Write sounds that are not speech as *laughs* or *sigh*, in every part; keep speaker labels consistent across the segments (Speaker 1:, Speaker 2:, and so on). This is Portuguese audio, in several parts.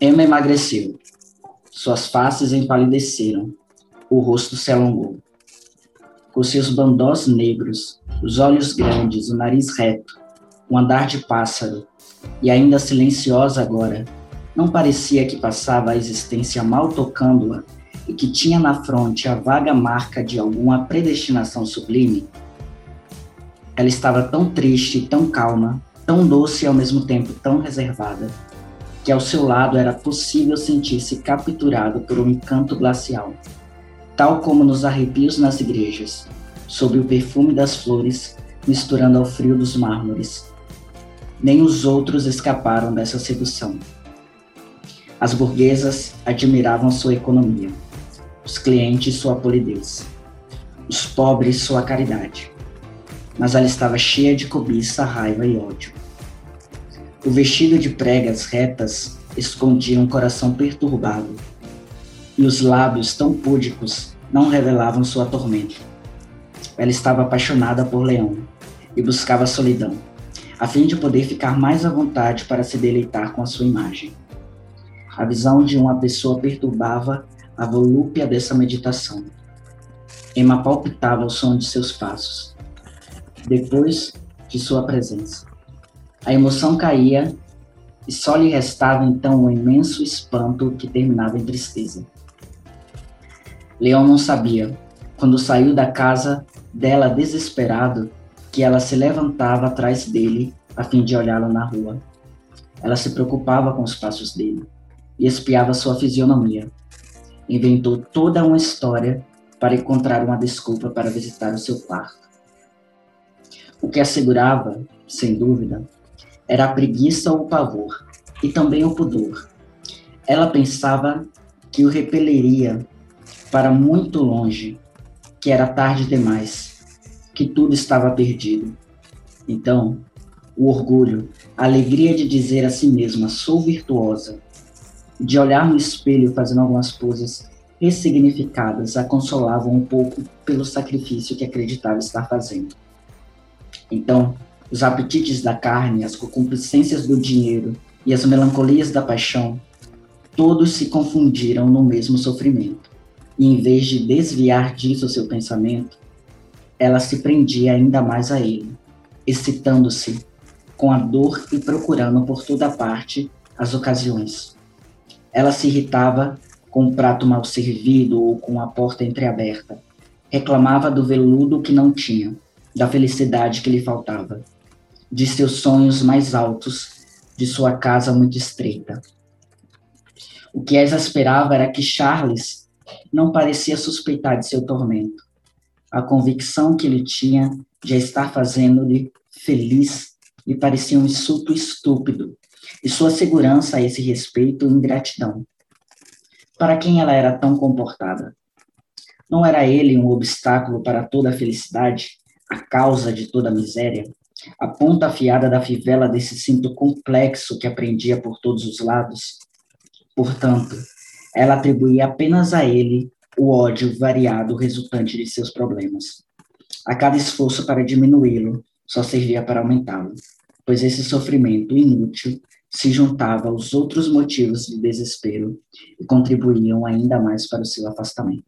Speaker 1: Emma emagreceu. Suas faces empalideceram. O rosto se alongou. Com seus bandós negros, os olhos grandes, o nariz reto, o andar de pássaro, e ainda silenciosa agora, não parecia que passava a existência mal tocando-a e que tinha na fronte a vaga marca de alguma predestinação sublime? Ela estava tão triste, tão calma, tão doce e ao mesmo tempo tão reservada que ao seu lado era possível sentir-se capturado por um encanto glacial, tal como nos arrepios nas igrejas, sob o perfume das flores, misturando ao frio dos mármores. Nem os outros escaparam dessa sedução. As burguesas admiravam sua economia, os clientes sua polidez, os pobres sua caridade. Mas ela estava cheia de cobiça, raiva e ódio. O vestido de pregas retas escondia um coração perturbado, e os lábios tão púdicos não revelavam sua tormenta. Ela estava apaixonada por Leão e buscava solidão, a fim de poder ficar mais à vontade para se deleitar com a sua imagem. A visão de uma pessoa perturbava a volúpia dessa meditação. Emma palpitava o som de seus passos, depois de sua presença. A emoção caía e só lhe restava então um imenso espanto que terminava em tristeza. Leão não sabia, quando saiu da casa dela desesperado, que ela se levantava atrás dele a fim de olhá-lo na rua. Ela se preocupava com os passos dele e espiava sua fisionomia. Inventou toda uma história para encontrar uma desculpa para visitar o seu quarto. O que assegurava, sem dúvida, era a preguiça ou o pavor, e também o pudor. Ela pensava que o repeleria para muito longe, que era tarde demais, que tudo estava perdido. Então, o orgulho, a alegria de dizer a si mesma, sou virtuosa, de olhar no espelho fazendo algumas poses ressignificadas, a consolavam um pouco pelo sacrifício que acreditava estar fazendo. Então, os apetites da carne, as concupiscências do dinheiro e as melancolias da paixão, todos se confundiram no mesmo sofrimento. E em vez de desviar disso seu pensamento, ela se prendia ainda mais a ele, excitando-se com a dor e procurando por toda parte as ocasiões. Ela se irritava com o prato mal servido ou com a porta entreaberta. Reclamava do veludo que não tinha, da felicidade que lhe faltava de seus sonhos mais altos, de sua casa muito estreita. O que a exasperava era que Charles não parecia suspeitar de seu tormento. A convicção que ele tinha de estar fazendo-lhe feliz lhe parecia um insulto estúpido, e sua segurança a esse respeito ingratidão. Para quem ela era tão comportada? Não era ele um obstáculo para toda a felicidade, a causa de toda a miséria? a ponta afiada da fivela desse cinto complexo que aprendia por todos os lados. Portanto, ela atribuía apenas a ele o ódio variado resultante de seus problemas. A cada esforço para diminuí-lo só servia para aumentá-lo, pois esse sofrimento inútil se juntava aos outros motivos de desespero e contribuíam ainda mais para o seu afastamento.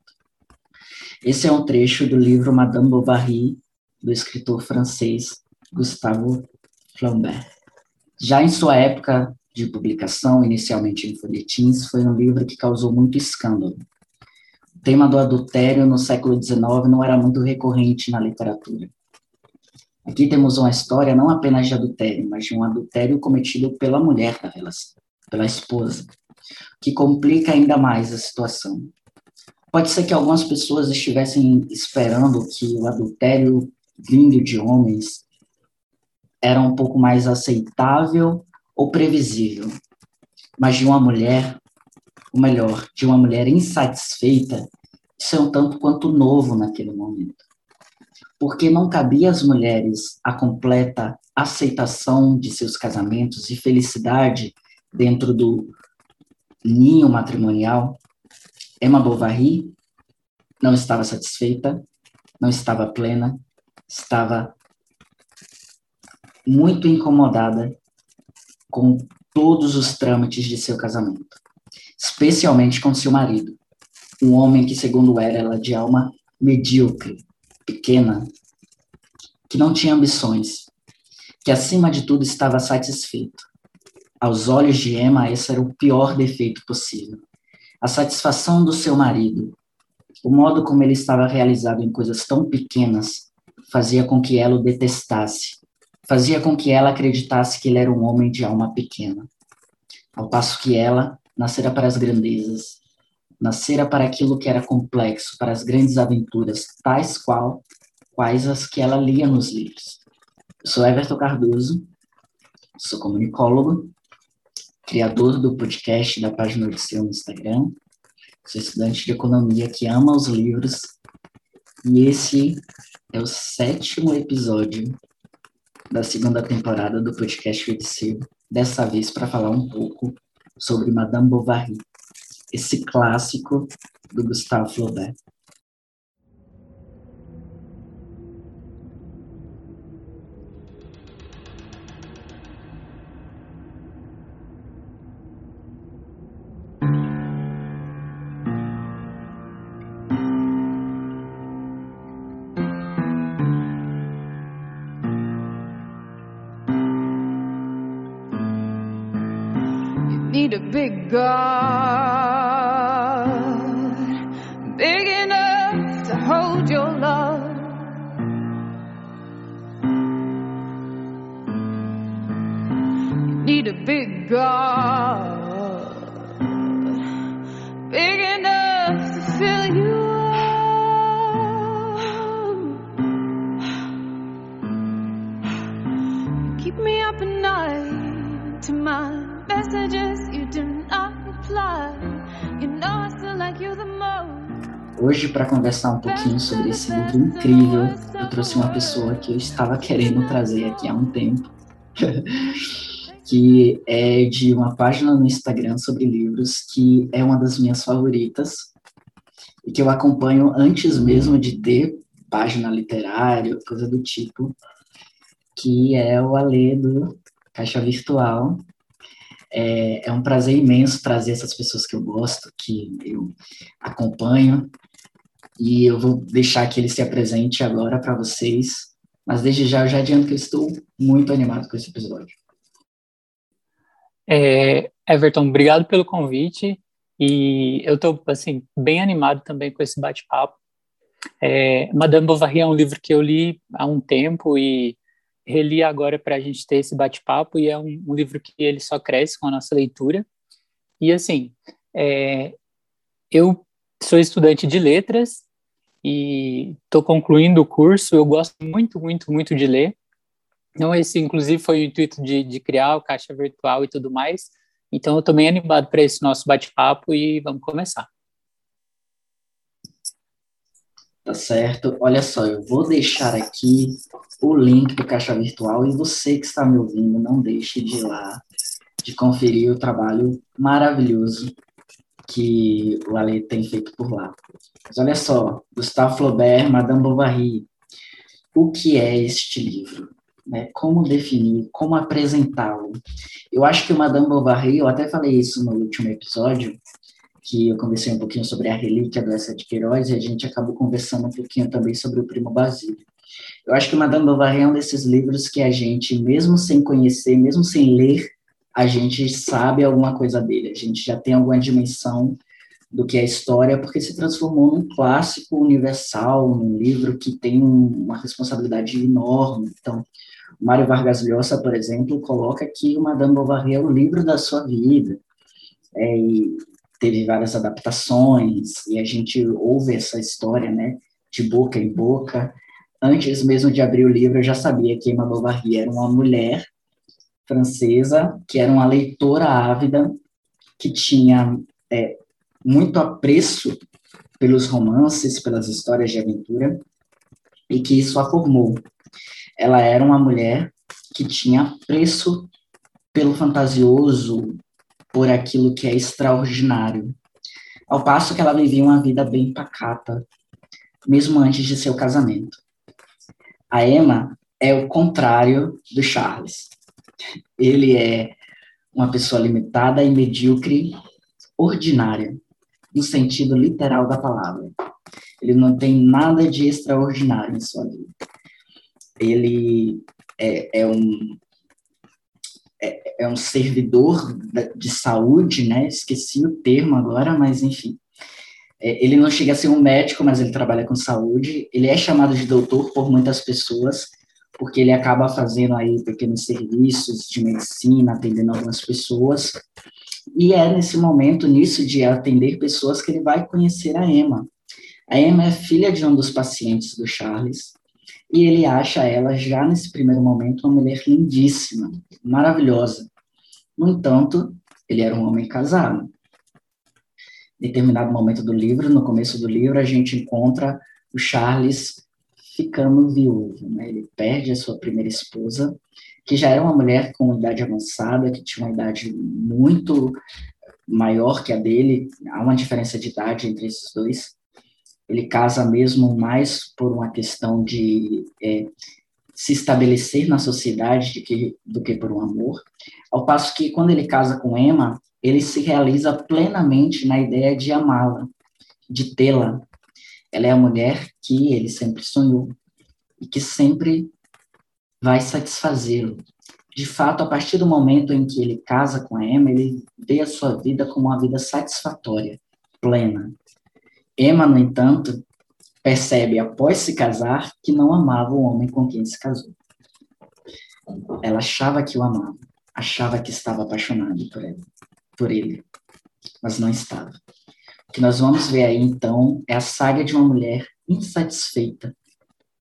Speaker 1: Esse é um trecho do livro Madame Bovary, do escritor francês Gustavo Flaubert. Já em sua época de publicação, inicialmente em folhetins, foi um livro que causou muito escândalo. O tema do adultério no século XIX não era muito recorrente na literatura. Aqui temos uma história não apenas de adultério, mas de um adultério cometido pela mulher da relação, pela esposa, que complica ainda mais a situação. Pode ser que algumas pessoas estivessem esperando que o adultério vindo de homens era um pouco mais aceitável ou previsível. Mas de uma mulher, ou melhor, de uma mulher insatisfeita, isso é um tanto quanto novo naquele momento. Porque não cabia às mulheres a completa aceitação de seus casamentos e felicidade dentro do ninho matrimonial. Emma Bovary não estava satisfeita, não estava plena, estava muito incomodada com todos os trâmites de seu casamento, especialmente com seu marido, um homem que, segundo era, ela de alma medíocre, pequena, que não tinha ambições, que acima de tudo estava satisfeito. Aos olhos de Emma, esse era o pior defeito possível. A satisfação do seu marido, o modo como ele estava realizado em coisas tão pequenas, fazia com que ela o detestasse, fazia com que ela acreditasse que ele era um homem de alma pequena. Ao passo que ela nascera para as grandezas, nascera para aquilo que era complexo, para as grandes aventuras, tais qual quais as que ela lia nos livros. Eu sou Everton Cardoso, sou comunicólogo, criador do podcast da página Odisseu no Instagram, sou estudante de economia que ama os livros, e esse é o sétimo episódio da segunda temporada do podcast Odisseu, dessa vez para falar um pouco sobre Madame Bovary, esse clássico do Gustave Flaubert.
Speaker 2: Big God, big enough to fill you. Keep me up at night to my messages you do not reply. You know I still like you the most.
Speaker 1: Hoje, para conversar um pouquinho sobre esse livro incrível, eu trouxe uma pessoa que eu estava querendo trazer aqui há um tempo, *laughs* que é de uma página no Instagram sobre livros, que é uma das minhas favoritas, e que eu acompanho antes mesmo de ter página literária, coisa do tipo, que é o Alê do Caixa Virtual, é, é, um prazer imenso trazer essas pessoas que eu gosto, que eu acompanho, e eu vou deixar que ele se apresente agora para vocês, mas desde já eu já adianto que eu estou muito animado com esse episódio.
Speaker 3: É, Everton, obrigado pelo convite, e eu estou, assim, bem animado também com esse bate-papo. É, Madame Bovary é um livro que eu li há um tempo e reli agora para a gente ter esse bate-papo e é um, um, livro que ele só cresce com a nossa leitura. E assim, é, eu sou estudante de letras e estou concluindo o curso. Eu gosto muito, muito, muito de ler. Então esse, inclusive, foi o intuito de, de criar o caixa virtual e tudo mais. Então eu estou bem animado para esse nosso bate-papo e vamos começar.
Speaker 1: Tá certo. Olha só, eu vou deixar aqui o link do Caixa Virtual e você que está me ouvindo, não deixe de ir lá, de conferir o trabalho maravilhoso que o Ale tem feito por lá. Mas olha só, Gustave Flaubert, Madame Bovary, o que é este livro? Né? Como definir, como apresentá-lo? Eu acho que o Madame Bovary, eu até falei isso no último episódio, que eu conversei um pouquinho sobre a relíquia do Essa de Queiroz e a gente acabou conversando um pouquinho também sobre o Primo Basílio. Eu acho que Madame Bovary é um desses livros que a gente, mesmo sem conhecer, mesmo sem ler, a gente sabe alguma coisa dele, a gente já tem alguma dimensão do que é a história, porque se transformou num clássico universal, num livro que tem uma responsabilidade enorme. Então, Mário Vargas Llosa, por exemplo, coloca que o Madame Bovary é o livro da sua vida. É, e teve várias adaptações, e a gente ouve essa história, né, de boca em boca. Antes mesmo de abrir o livro, eu já sabia que Emma Bovary era uma mulher francesa, que era uma leitora ávida, que tinha é, muito apreço pelos romances, pelas histórias de aventura, e que isso a formou. Ela era uma mulher que tinha apreço pelo fantasioso, por aquilo que é extraordinário. Ao passo que ela vivia uma vida bem pacata, mesmo antes de seu casamento. A Emma é o contrário do Charles. Ele é uma pessoa limitada e medíocre, ordinária, no sentido literal da palavra. Ele não tem nada de extraordinário em sua vida. Ele é, é um é, é, um servidor de saúde, né? Esqueci o termo agora, mas enfim. É, ele não chega a ser um médico, mas ele trabalha com saúde. Ele é chamado de doutor por muitas pessoas, porque ele acaba fazendo aí pequenos serviços de medicina, atendendo algumas pessoas. E é nesse momento, nisso de atender pessoas, que ele vai conhecer a Emma. A Emma é filha de um dos pacientes do Charles, e ele acha ela, já nesse primeiro momento, uma mulher lindíssima, maravilhosa. No entanto, ele era um homem casado. Em determinado momento do livro, no começo do livro, a gente encontra o Charles ficando viúvo. Né? Ele perde a sua primeira esposa, que já era uma mulher com idade avançada, que tinha uma idade muito maior que a dele, há uma diferença de idade entre esses dois ele casa mesmo mais por uma questão de é, se estabelecer na sociedade do que, do que por um amor, ao passo que quando ele casa com Emma, ele se realiza plenamente na ideia de amá-la, de tê-la. Ela é a mulher que ele sempre sonhou e que sempre vai satisfazê-lo. De fato, a partir do momento em que ele casa com a Emma, ele vê a sua vida como uma vida satisfatória, plena. Emma, no entanto, percebe após se casar que não amava o homem com quem se casou. Ela achava que o amava, achava que estava apaixonada por ele, por ele, mas não estava. O que nós vamos ver aí então é a saga de uma mulher insatisfeita,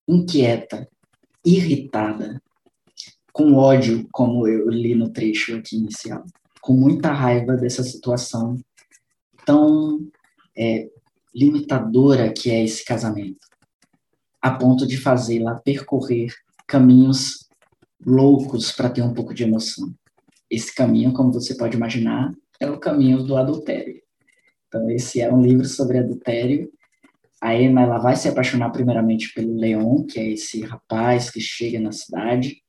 Speaker 1: inquieta, irritada, com ódio, como eu li no trecho aqui inicial, com muita raiva dessa situação tão é, limitadora que é esse casamento, a ponto de fazê-la percorrer caminhos loucos para ter um pouco de emoção. Esse caminho, como você pode imaginar, é o caminho do adultério. Então, esse é um livro sobre adultério. A Emma ela vai se apaixonar primeiramente pelo Leon, que é esse rapaz que chega na cidade.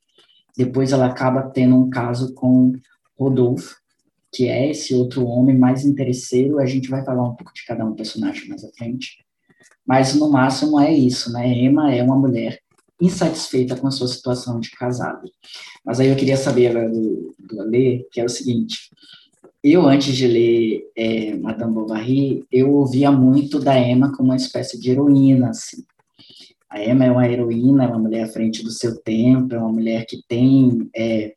Speaker 1: Depois ela acaba tendo um caso com Rodolfo, que é esse outro homem mais interesseiro. A gente vai falar um pouco de cada um personagem mais à frente. Mas, no máximo, é isso, né? Emma é uma mulher insatisfeita com a sua situação de casado. Mas aí eu queria saber agora do, do Ale, que é o seguinte. Eu, antes de ler é, Madame Bovary, eu ouvia muito da Emma como uma espécie de heroína, assim. A Emma é uma heroína, é uma mulher à frente do seu tempo, é uma mulher que tem é,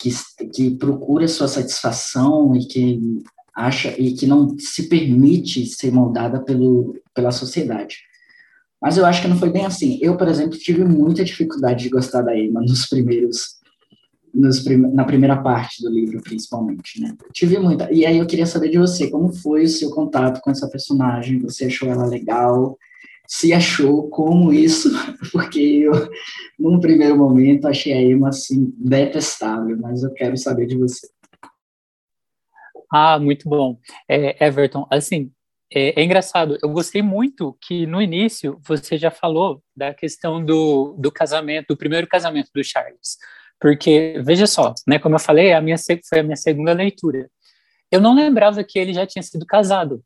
Speaker 1: que, que procura sua satisfação e que acha e que não se permite ser moldada pelo, pela sociedade. Mas eu acho que não foi bem assim. Eu, por exemplo, tive muita dificuldade de gostar da Emma nos primeiros nos na primeira parte do livro, principalmente, né? Tive muita. E aí eu queria saber de você, como foi o seu contato com essa personagem? Você achou ela legal? Se achou como isso, *laughs* porque eu, num primeiro momento, achei a Emma, assim, detestável, mas eu quero saber de você.
Speaker 3: Ah, muito bom. É, Everton, assim, é, é, engraçado, eu gostei muito que no início você já falou da questão do, do casamento, do primeiro casamento do Charles, porque, veja só, né, como eu falei, a minha, foi a minha segunda leitura. Eu não lembrava que ele já tinha sido casado,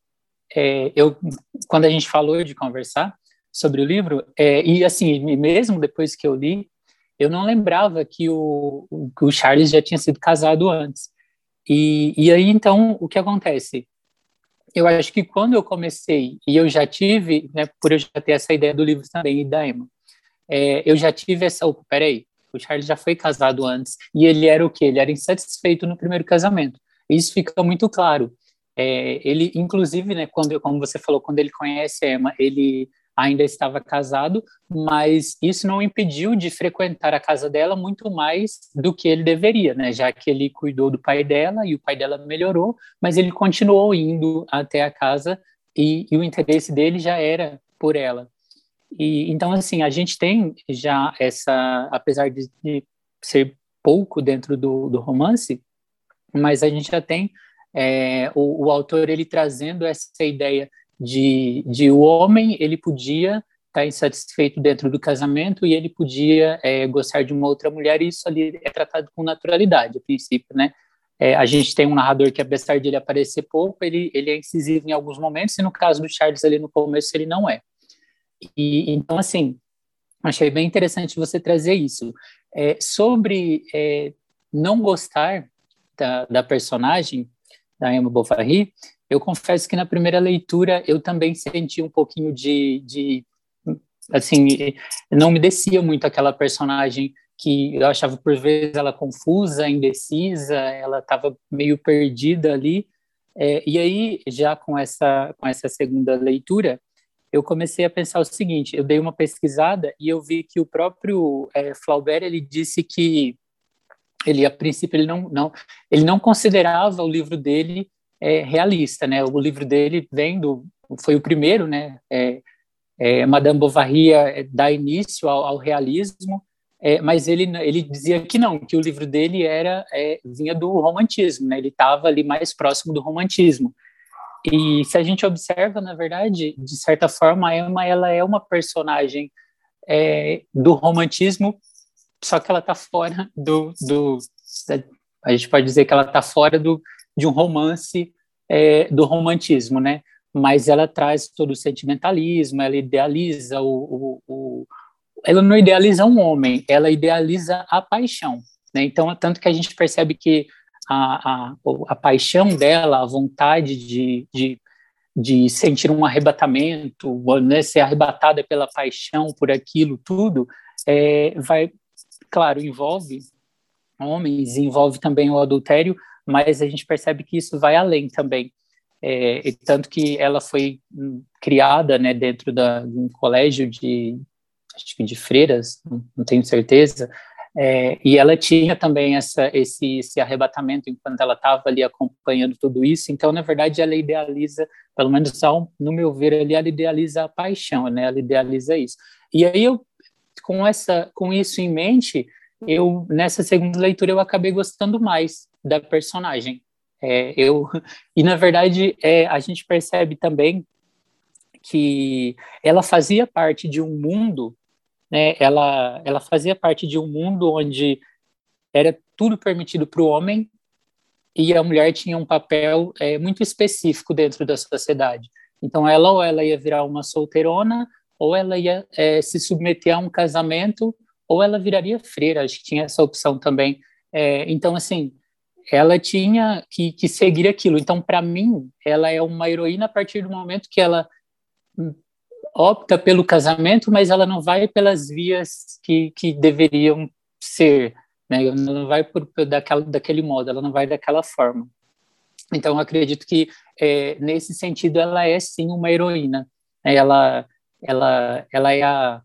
Speaker 3: é, eu, quando a gente falou de conversar sobre o livro, é, e assim, mesmo depois que eu li, eu não lembrava que o, o Charles já tinha sido casado antes. E, e aí, então, o que acontece? Eu acho que quando eu comecei, e eu já tive, né, por eu já ter essa ideia do livro também, e da Emma, é, eu já tive essa, peraí, o Charles já foi casado antes, e ele era o quê? Ele era insatisfeito no primeiro casamento. Isso fica muito claro. É, ele, inclusive, né, quando, como você falou, quando ele conhece Emma, ele ainda estava casado, mas isso não impediu de frequentar a casa dela muito mais do que ele deveria, né? Já que ele cuidou do pai dela e o pai dela melhorou, mas ele continuou indo até a casa e, e o interesse dele já era por ela. E então assim a gente tem já essa, apesar de, de ser pouco dentro do, do romance, mas a gente já tem é, o, o, autor ele trazendo essa ideia de, de o homem ele podia tá insatisfeito dentro do casamento e ele podia é, gostar de uma outra mulher e isso ali é tratado com naturalidade, a princípio, né? É, a gente tem um narrador que, apesar de ele aparecer pouco, ele, ele é incisivo em alguns momentos, e no caso do Charles ali no começo, ele não é. E, então, assim, achei bem interessante você trazer isso. É, sobre é, não gostar da, da, personagem, da Emma Bovary, eu confesso que na primeira leitura eu também senti um pouquinho de, de assim, não me descia muito aquela personagem que eu achava por vezes ela confusa, indecisa, ela estava meio perdida ali. É, e aí, já com essa, com essa segunda leitura, eu comecei a pensar o seguinte: eu dei uma pesquisada e eu vi que o próprio é, Flaubert ele disse que ele a princípio ele não, não ele não considerava o livro dele é, realista, né? O livro dele vem do foi o primeiro, né? É, é Madame Bovary é, dá início ao, ao realismo é, mas ele, ele dizia que não, que o livro dele era é, vinha do romantismo, né? ele estava ali mais próximo do romantismo. E se a gente observa, na verdade, de certa forma, a Emma ela é uma personagem do romantismo, só que ela está fora do, do, a gente pode dizer que ela está fora do, de um romance é, do romantismo, né? Mas ela traz todo o sentimentalismo, ela idealiza o, o, o ela não idealiza um homem, ela idealiza a paixão. Né? Então, tanto que a gente percebe que a, a, a paixão dela, a vontade de, de, de sentir um arrebatamento, né, ser arrebatada pela paixão por aquilo tudo, é, vai, claro, envolve homens, envolve também o adultério, mas a gente percebe que isso vai além também. É, tanto que ela foi criada né, dentro da, de um colégio de, acho que de freiras, não tenho certeza, é, e ela tinha também essa, esse, esse arrebatamento enquanto ela estava ali acompanhando tudo isso. Então, na verdade, ela idealiza, pelo menos no meu ver, ali, ela idealiza a paixão, né? Ela idealiza isso. E aí eu, com essa, com isso em mente, eu nessa segunda leitura eu acabei gostando mais da personagem. É, eu e na verdade é, a gente percebe também que ela fazia parte de um mundo né, ela, ela fazia parte de um mundo onde era tudo permitido para o homem e a mulher tinha um papel é, muito específico dentro da sociedade. Então, ela ou ela ia virar uma solteirona, ou ela ia é, se submeter a um casamento, ou ela viraria freira. Acho que tinha essa opção também. É, então, assim, ela tinha que, que seguir aquilo. Então, para mim, ela é uma heroína a partir do momento que ela opta pelo casamento, mas ela não vai pelas vias que, que deveriam ser, né? Não vai por, daquela, daquele modo, ela não vai daquela forma. Então, acredito que é, nesse sentido ela é sim uma heroína. Né? Ela, ela, ela é a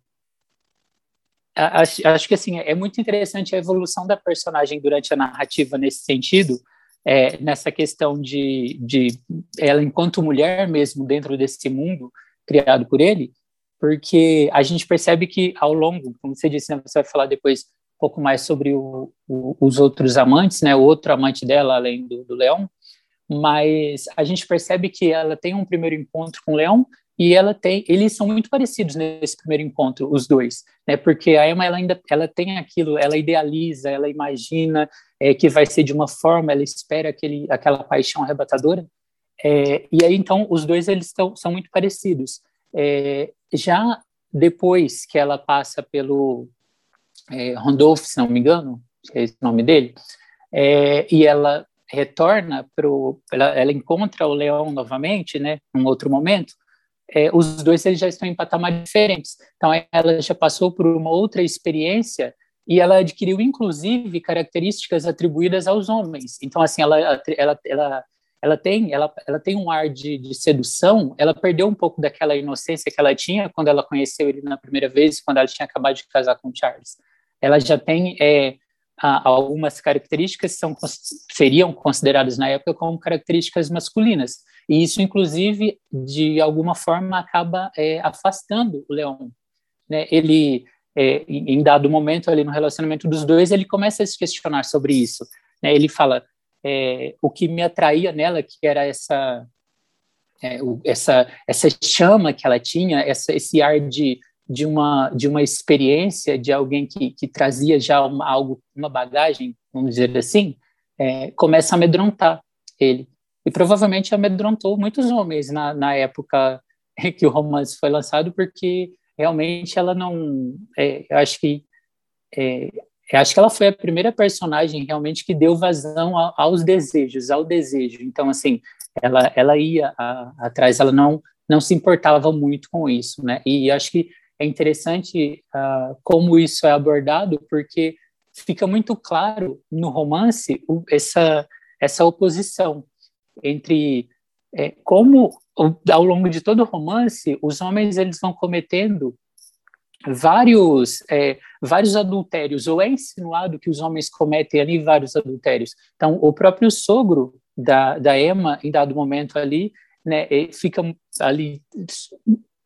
Speaker 3: Acho, acho, que assim é muito interessante a evolução da personagem durante a narrativa nesse sentido, é, nessa questão de, de ela enquanto mulher mesmo dentro desse mundo, criado por ele, porque a gente percebe que ao longo, como você disse, né, você vai falar depois um pouco mais sobre o, o, os outros amantes, né, o outro amante dela além do, do Leão, mas a gente percebe que ela tem um primeiro encontro com o Leão e ela tem, eles são muito parecidos nesse primeiro encontro, os dois, né? Porque a Emma ela ainda, ela tem aquilo, ela idealiza, ela imagina é, que vai ser de uma forma, ela espera aquele, aquela paixão arrebatadora, é, e aí, então, os dois eles tão, são muito parecidos. É, já depois que ela passa pelo é, Randolph, se não me engano, é esse o nome dele, é, e ela retorna para ela, ela, encontra o leão novamente, né, num outro momento, é, os dois eles já estão em patamares diferentes. Então, ela já passou por uma outra experiência e ela adquiriu, inclusive, características atribuídas aos homens. Então, assim, ela, ela, ela ela tem, ela, ela tem um ar de, de, sedução, ela perdeu um pouco daquela inocência que ela tinha quando ela conheceu ele na primeira vez, quando ela tinha acabado de casar com Charles. Ela já tem é, algumas características são, seriam consideradas na época como características masculinas, e isso, inclusive, de alguma forma, acaba é, afastando o Leão. Né? Ele, é, em dado momento ali no relacionamento dos dois, ele começa a se questionar sobre isso. Né? Ele fala, é, o que me atraía nela, que era essa, é, essa, essa chama que ela tinha, essa, esse ar de, de uma de uma experiência de alguém que, que trazia já uma, algo uma bagagem vamos dizer assim é, começa a amedrontar ele. E provavelmente amedrontou muitos homens na, na época *laughs* que o romance foi lançado porque realmente ela não é, eu acho que é, eu acho que ela foi a primeira personagem realmente que deu vazão a, aos desejos ao desejo. Então assim ela ela ia atrás ela não não se importava muito com isso né? E acho que é interessante uh, como isso é abordado, porque fica muito claro no romance essa, essa oposição entre é, como ao longo de todo o romance os homens eles vão cometendo vários é, vários adultérios. Ou é insinuado que os homens cometem ali vários adultérios. Então o próprio sogro da, da Emma em dado momento ali né fica ali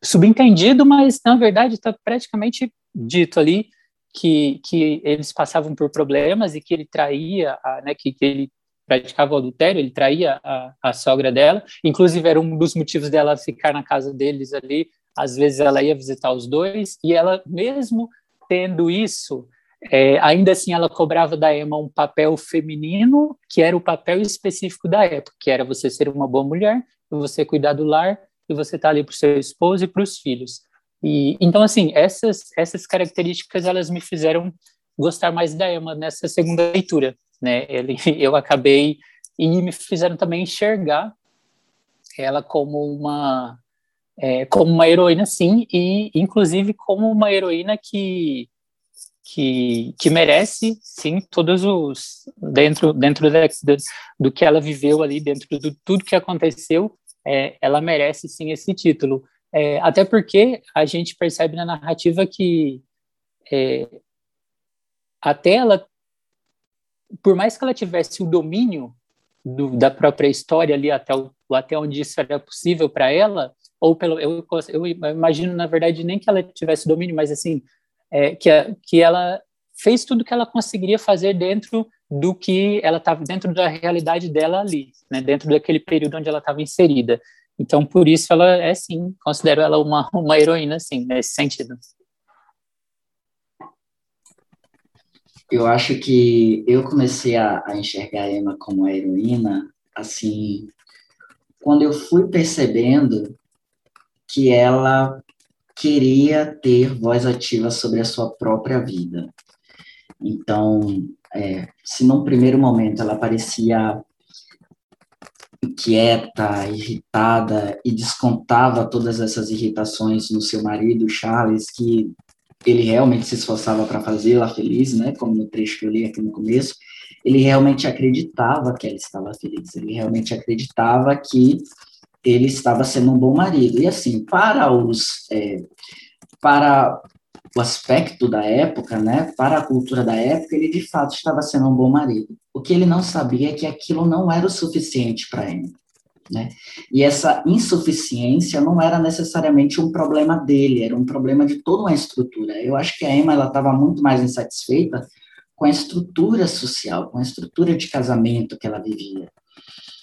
Speaker 3: subentendido, mas na verdade está praticamente dito ali que, que eles passavam por problemas e que ele traía, a, né, que, que ele praticava o adultério, ele traía a, a sogra dela, inclusive era um dos motivos dela ficar na casa deles ali, às vezes ela ia visitar os dois, e ela, mesmo tendo isso, é, ainda assim ela cobrava da Emma um papel feminino, que era o papel específico da época, que era você ser uma boa mulher, você cuidar do lar, e você está ali para o seu esposo e para os filhos. E então assim essas essas características elas me fizeram gostar mais da Emma nessa segunda leitura, né? Ele, *laughs* eu acabei e me fizeram também enxergar ela como uma é, como uma heroína sim e inclusive como uma heroína que que, que merece sim todos os dentro dentro da, do que ela viveu ali dentro de tudo que aconteceu é, ela merece sim esse título. É, até porque a gente percebe na narrativa que é, até ela, por mais que ela tivesse o domínio do, da própria história ali até, o, até onde isso era possível para ela, ou pelo eu, eu, imagino na verdade nem que ela tivesse domínio, mas assim é, que, que ela fez tudo que ela conseguiria fazer dentro do que ela estava dentro da realidade dela ali, né, dentro daquele período onde ela estava inserida. Então, por isso ela é sim, considero ela uma, *laughs* uma heroína, sim, nesse sentido.
Speaker 1: Eu acho que eu comecei a, a enxergar a Emma como heroína, assim, quando eu fui percebendo que ela queria ter voz ativa sobre a sua própria vida. Então, é, se num primeiro momento ela parecia inquieta, irritada e descontava todas essas irritações no seu marido, Charles, que ele realmente se esforçava para fazê-la feliz, né, como no trecho que eu li aqui no começo, ele realmente acreditava que ela estava feliz, ele realmente acreditava que ele estava sendo um bom marido. E assim, para os é, para o aspecto da época, né, para a cultura da época, ele de fato estava sendo um bom marido. O que ele não sabia é que aquilo não era o suficiente para ele. Né? E essa insuficiência não era necessariamente um problema dele, era um problema de toda uma estrutura. Eu acho que a Emma estava muito mais insatisfeita com a estrutura social, com a estrutura de casamento que ela vivia.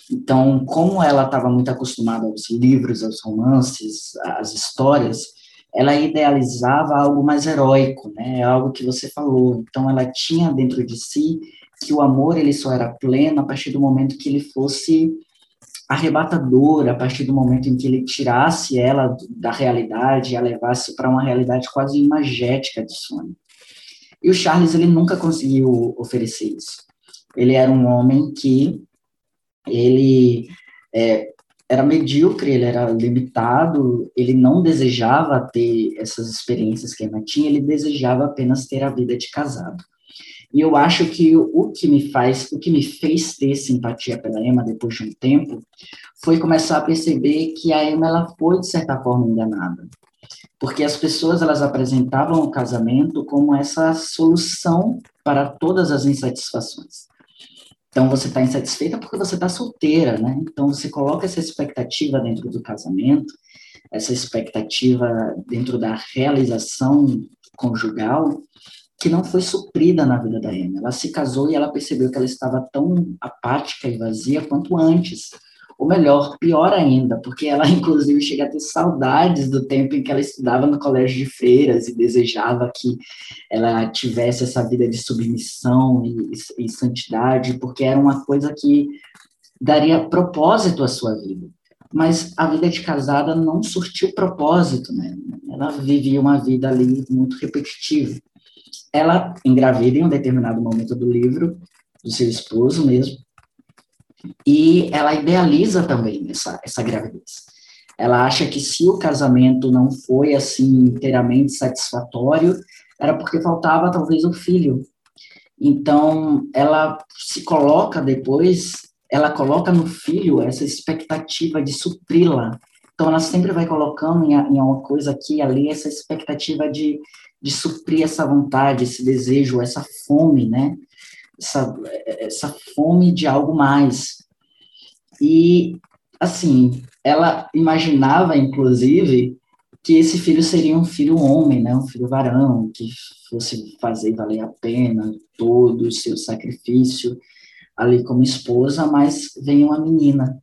Speaker 1: Então, como ela estava muito acostumada aos livros, aos romances, às histórias, ela idealizava algo mais heróico, né? Algo que você falou. Então ela tinha dentro de si que o amor ele só era pleno a partir do momento que ele fosse arrebatador, a partir do momento em que ele tirasse ela da realidade e a levasse para uma realidade quase imagética de sonho. E o Charles ele nunca conseguiu oferecer isso. Ele era um homem que ele é, era medíocre, ele era limitado, ele não desejava ter essas experiências que a Emma tinha, ele desejava apenas ter a vida de casado. E eu acho que o que me faz, o que me fez ter simpatia pela Emma depois de um tempo, foi começar a perceber que a Emma ela foi de certa forma enganada, porque as pessoas elas apresentavam o casamento como essa solução para todas as insatisfações. Então você está insatisfeita porque você está solteira, né? Então você coloca essa expectativa dentro do casamento, essa expectativa dentro da realização conjugal que não foi suprida na vida da Emma. Ela se casou e ela percebeu que ela estava tão apática e vazia quanto antes, Ou melhor, pior ainda, porque ela *laughs* inclusive chega a ter saudades do tempo em que ela estudava no colégio de freiras e desejava que ela tivesse essa vida de submissão e, e, santidade, porque era uma coisa que daria propósito à sua vida. Mas a vida de casada não surtiu propósito, né? Ela vivia uma vida ali muito repetitiva. Ela engravida em um determinado momento do livro, do seu esposo mesmo, e ela idealiza também essa, essa gravidez. Ela acha que se o casamento não foi assim inteiramente satisfatório, era porque faltava talvez o filho. Então, ela se coloca depois, ela coloca no filho essa expectativa de supri-la. Então, ela sempre vai colocando em, em uma coisa aqui e ali essa expectativa de, de suprir essa vontade, esse desejo, essa fome, né? Essa, essa fome de algo mais. E, assim, ela imaginava, inclusive, que esse filho seria um filho homem, né, um filho varão, que fosse fazer valer a pena todo o seu sacrifício ali como esposa, mas vem uma menina.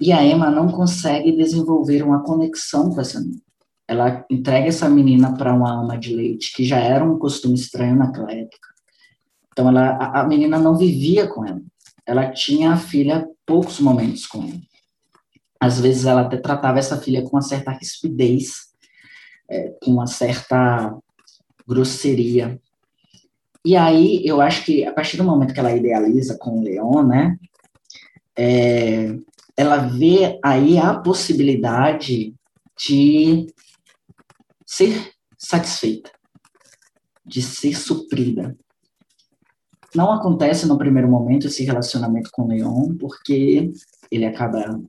Speaker 1: E a Emma não consegue desenvolver uma conexão com essa menina. Ela entrega essa menina para uma ama de leite, que já era um costume estranho naquela época. Então, ela, a, a menina não vivia com ela. Ela tinha a filha poucos momentos com ela. Às vezes, ela até tratava essa filha com uma certa rispidez, é, com uma certa grosseria. E aí, eu acho que a partir do momento que ela idealiza com o Leon, né, é, ela vê aí a possibilidade de ser satisfeita, de ser suprida. Não acontece no primeiro momento esse relacionamento com Leon, porque ele acaba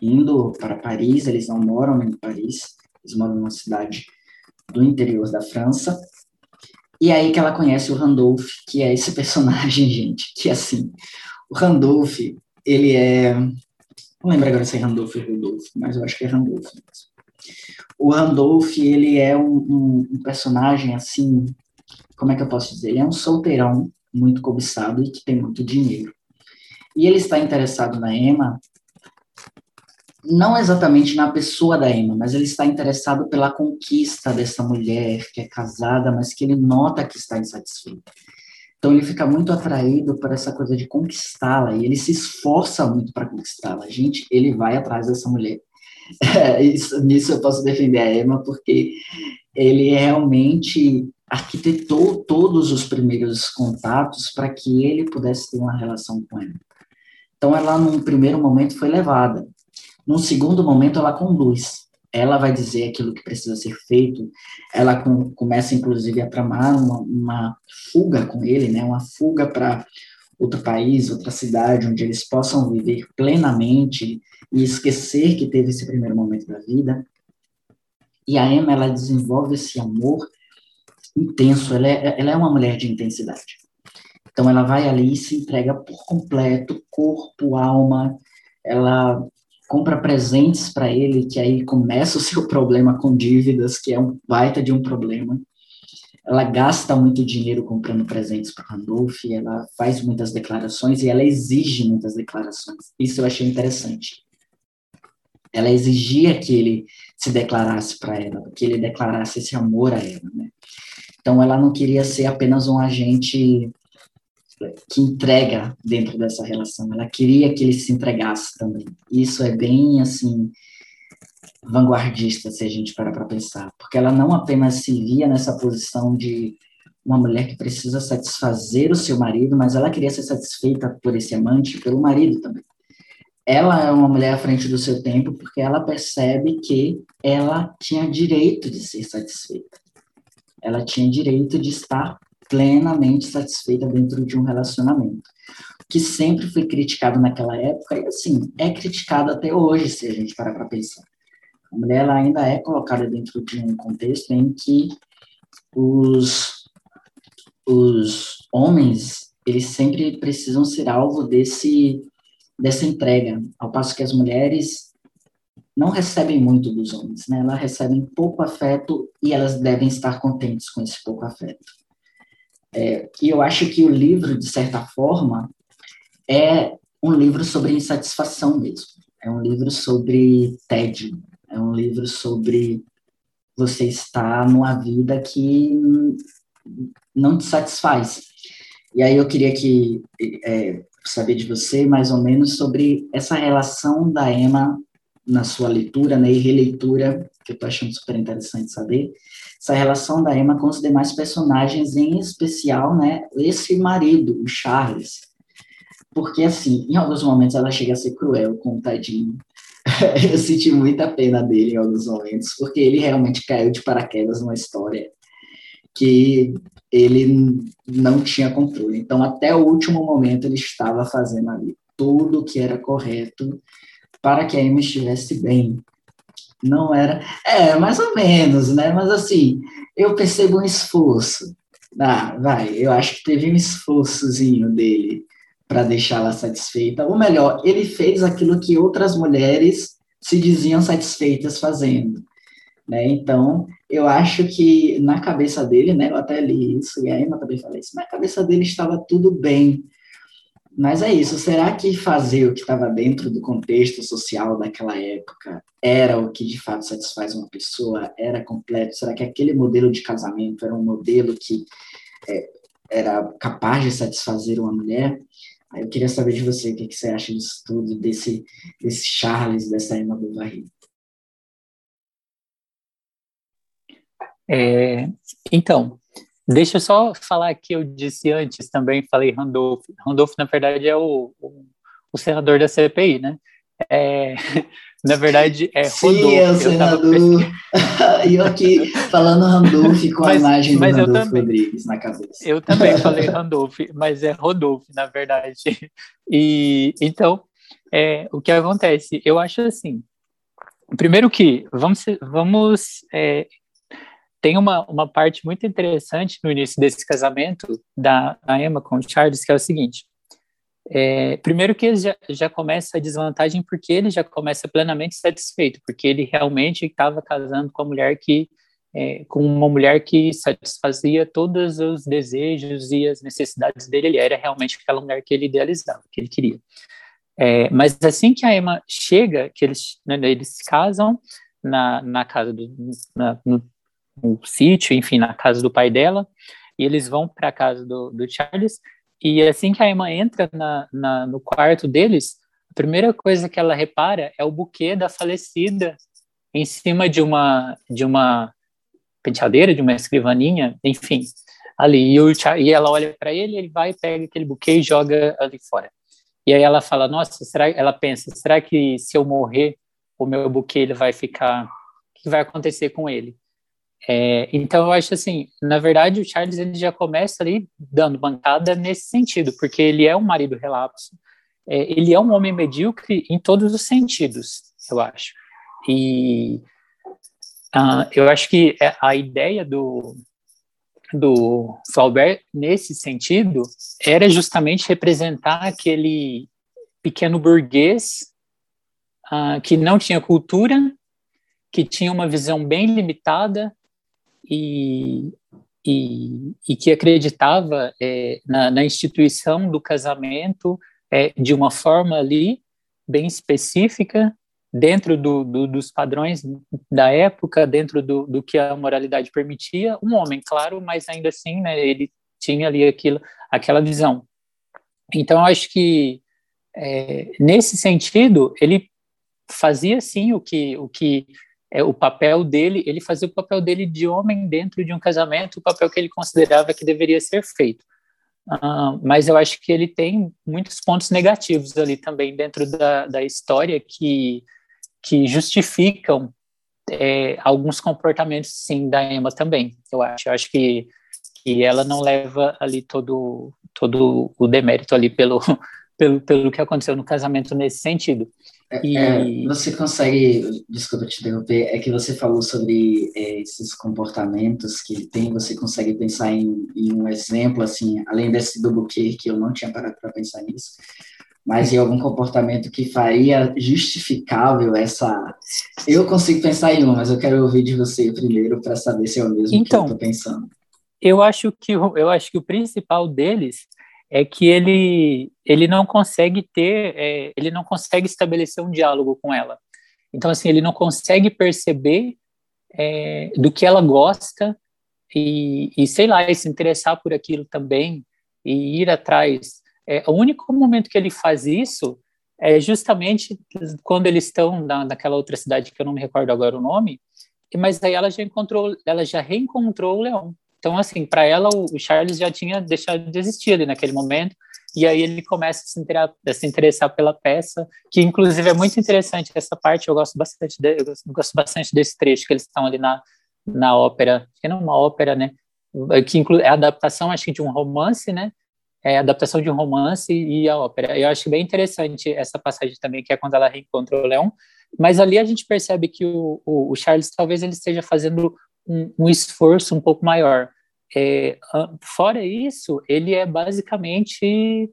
Speaker 1: indo para Paris, eles não moram em Paris, eles moram numa cidade do interior da França. E é aí que ela conhece o Randolph, que é esse *laughs* personagem, gente, que assim, o Randolph, ele é, não lembro agora se é Randolph ou Rudolph, mas eu acho que é Randolph. O Randolph, ele é um, um, um personagem assim, como é que eu posso dizer? Ele é um solteirão muito cobiçado e que tem muito dinheiro. E ele está interessado na Emma, não exatamente na pessoa da Emma, mas ele está interessado pela conquista dessa mulher que é casada, mas que ele nota que está insatisfeita. Então ele fica muito atraído por essa coisa de conquistá-la e ele se esforça muito para conquistá-la. Gente, ele vai atrás dessa mulher. *laughs* É, isso, nisso eu posso defender a Emma porque ele realmente arquitetou todos os primeiros contatos para que ele pudesse ter uma relação com ela. Então, ela, num primeiro momento, foi levada. Num segundo momento, ela conduz. Ela vai dizer aquilo que precisa ser feito. Ela com, começa, inclusive, a tramar uma, uma fuga com ele, né? uma fuga para outro país, outra cidade, onde eles possam viver plenamente e esquecer que teve esse primeiro momento da vida. E a Emma, ela desenvolve esse amor intenso, ela é, ela é uma mulher de intensidade. Então, ela vai ali e se entrega por completo, corpo, alma, ela compra presentes para ele, que aí começa o *laughs* seu problema com dívidas, que é um baita de um problema. Ela gasta muito dinheiro comprando presentes para Randolph, ela faz muitas declarações e ela exige muitas declarações. Isso eu achei interessante. Ela exigia que ele se declarasse para ela, que ele declarasse esse amor a ela, né? Então, ela não queria ser apenas um agente que entrega dentro dessa relação. Ela queria que ele se entregasse também. Isso é bem, assim, vanguardista, se a gente parar para pensar. Porque ela não apenas se via nessa posição de uma mulher que precisa satisfazer o seu marido, mas ela queria ser satisfeita por esse amante, pelo marido também. Ela é uma mulher à frente do seu tempo porque ela percebe que ela tinha direito de ser satisfeita ela tinha direito de estar plenamente satisfeita dentro de um relacionamento, que sempre foi criticado naquela época e assim é criticado até hoje, se a gente parar para pensar. A mulher ela ainda é colocada dentro de um contexto em que os os homens eles sempre precisam ser alvo desse dessa entrega, ao passo que as mulheres não recebem muito dos homens, né? Elas recebem pouco afeto e elas devem estar contentes com esse pouco afeto. É, e eu acho que o livro, de certa forma, é um livro sobre insatisfação mesmo. É um livro sobre tédio. É um livro sobre você estar numa vida que não te satisfaz. E aí eu queria que é, saber de você mais ou menos sobre essa relação da Emma na sua leitura né, e releitura, que eu estou achando super interessante saber, essa relação da Emma com os demais personagens, em especial, né, esse marido, o Charles. Porque, assim, em alguns momentos ela chega a ser cruel com o tadinho. *laughs* eu senti muita pena dele em alguns momentos, porque ele realmente caiu de paraquedas numa história que ele não tinha controle. Então, até o último momento, ele estava fazendo ali tudo o que era correto para que a Emma estivesse bem. Não era. É, mais ou menos, né? Mas assim, eu percebo um esforço. Ah, vai, eu acho que teve um esforçozinho dele para deixá-la satisfeita. Ou melhor, ele fez aquilo que outras mulheres se diziam satisfeitas fazendo. Né? Então, eu acho que na cabeça dele, né, eu até li isso, e a Emma também falou isso, na cabeça dele estava tudo bem. Mas é isso, será que fazer o que estava dentro do contexto social daquela época era o que de fato satisfaz uma pessoa? Era completo? Será que aquele modelo de casamento era um modelo que é, era capaz de satisfazer uma mulher? Eu queria saber de você o que, que você acha disso tudo, desse, desse Charles, dessa Emma Bovary.
Speaker 3: É, então, deixa eu só falar que eu disse antes também, falei Randolph. Randolph, na verdade, é o, o, o senador da CPI, né? É, *laughs* na verdade, é Rodolfo.
Speaker 1: Sim, é o senador. *laughs* E eu aqui falando Randolph com mas, a imagem do Randolfo também, Rodrigues na cabeça.
Speaker 3: Eu também *laughs* falei Randolph, mas é Rodolfo, na verdade. E então, é, o que acontece? Eu acho assim. Primeiro que vamos, vamos é, tem uma, uma parte muito interessante no início desse casamento da, da Emma com o Charles, que é o seguinte. É, primeiro que ele já, já começa a desvantagem porque ele já começa plenamente satisfeito, porque ele realmente estava casando com a mulher que é, com uma mulher que satisfazia todos os desejos e as necessidades dele, ele era realmente aquela mulher que ele idealizava, que ele queria. É, mas assim que a Emma chega, que eles, né, eles se casam na, na casa do, na, no, no sítio, enfim, na casa do pai dela, e eles vão para a casa do, do, Charles, e assim que a Emma entra na, na, no quarto deles, a primeira coisa que ela repara é o buquê da falecida em cima de uma de uma penteadeira, de uma escrivaninha, enfim, ali. E, o, e ela olha para ele, ele vai, pega aquele buquê e joga ali fora. E aí ela fala, nossa, será? Ela pensa, será que se eu morrer, o meu buquê ele vai ficar? O que vai acontecer com ele? É, então eu acho assim, na verdade o Charles ele já começa ali dando bancada nesse sentido, porque ele é um marido relapso, é, ele é um homem medíocre em todos os sentidos, eu acho. E uh, eu acho que é, a ideia do do Flaubert nesse sentido era justamente representar aquele pequeno burguês uh, que não tinha cultura, que tinha uma visão bem limitada e, e, e que acreditava é, na, na, instituição do casamento é, de uma forma ali bem específica, dentro do, do, dos padrões da época, dentro do, do, que a moralidade permitia, um homem, claro, mas ainda assim, né, ele tinha ali aquilo, aquela visão. Então, acho que é, nesse sentido, ele fazia sim o que, o que é, o papel dele, ele fazia o papel dele de homem dentro de um casamento, o papel que ele considerava que deveria ser feito. Uh, mas eu acho que ele tem muitos pontos negativos ali também dentro da, da história que, que justificam é, alguns comportamentos, sim, da Emma também, eu acho. Eu acho que, que ela não leva ali todo, todo o demérito ali pelo, *laughs* pelo, pelo que aconteceu no casamento nesse sentido.
Speaker 1: É, e... É, você consegue, desculpa te interromper, é que você falou sobre é, esses comportamentos que ele tem, você consegue pensar em, em, um exemplo, assim, além desse do buquê, que eu não tinha parado para pensar nisso, mas em algum comportamento que faria justificável essa... Eu consigo pensar em um, mas eu quero ouvir de você primeiro para saber se é o mesmo então, que eu estou pensando.
Speaker 3: Eu acho que, eu acho que o principal deles é que ele ele não consegue ter, é, ele não consegue estabelecer um diálogo com ela. Então, assim, ele não consegue perceber é, do que ela gosta e, e, sei lá, se interessar por aquilo também e ir atrás. É, o único momento que ele faz isso é justamente quando eles estão na, naquela outra cidade que eu não me recordo agora o nome, mas aí ela já encontrou, ela já reencontrou o leão. Então, assim, para ela, o Charles já tinha deixado de existir ali naquele momento, e aí ele começa a se, interessar, a se interessar pela peça, que inclusive é muito interessante essa parte, eu gosto bastante, de, eu gosto bastante desse trecho que eles estão ali na, na ópera, que não é uma ópera, né, que inclui, é a adaptação, acho que de um romance, né, é a adaptação de um romance e a ópera. Eu acho bem interessante essa passagem também, que é quando ela reencontra o Leão, mas ali a gente percebe que o, o, o Charles talvez ele esteja fazendo um, um esforço um pouco maior. É, fora isso, ele é basicamente.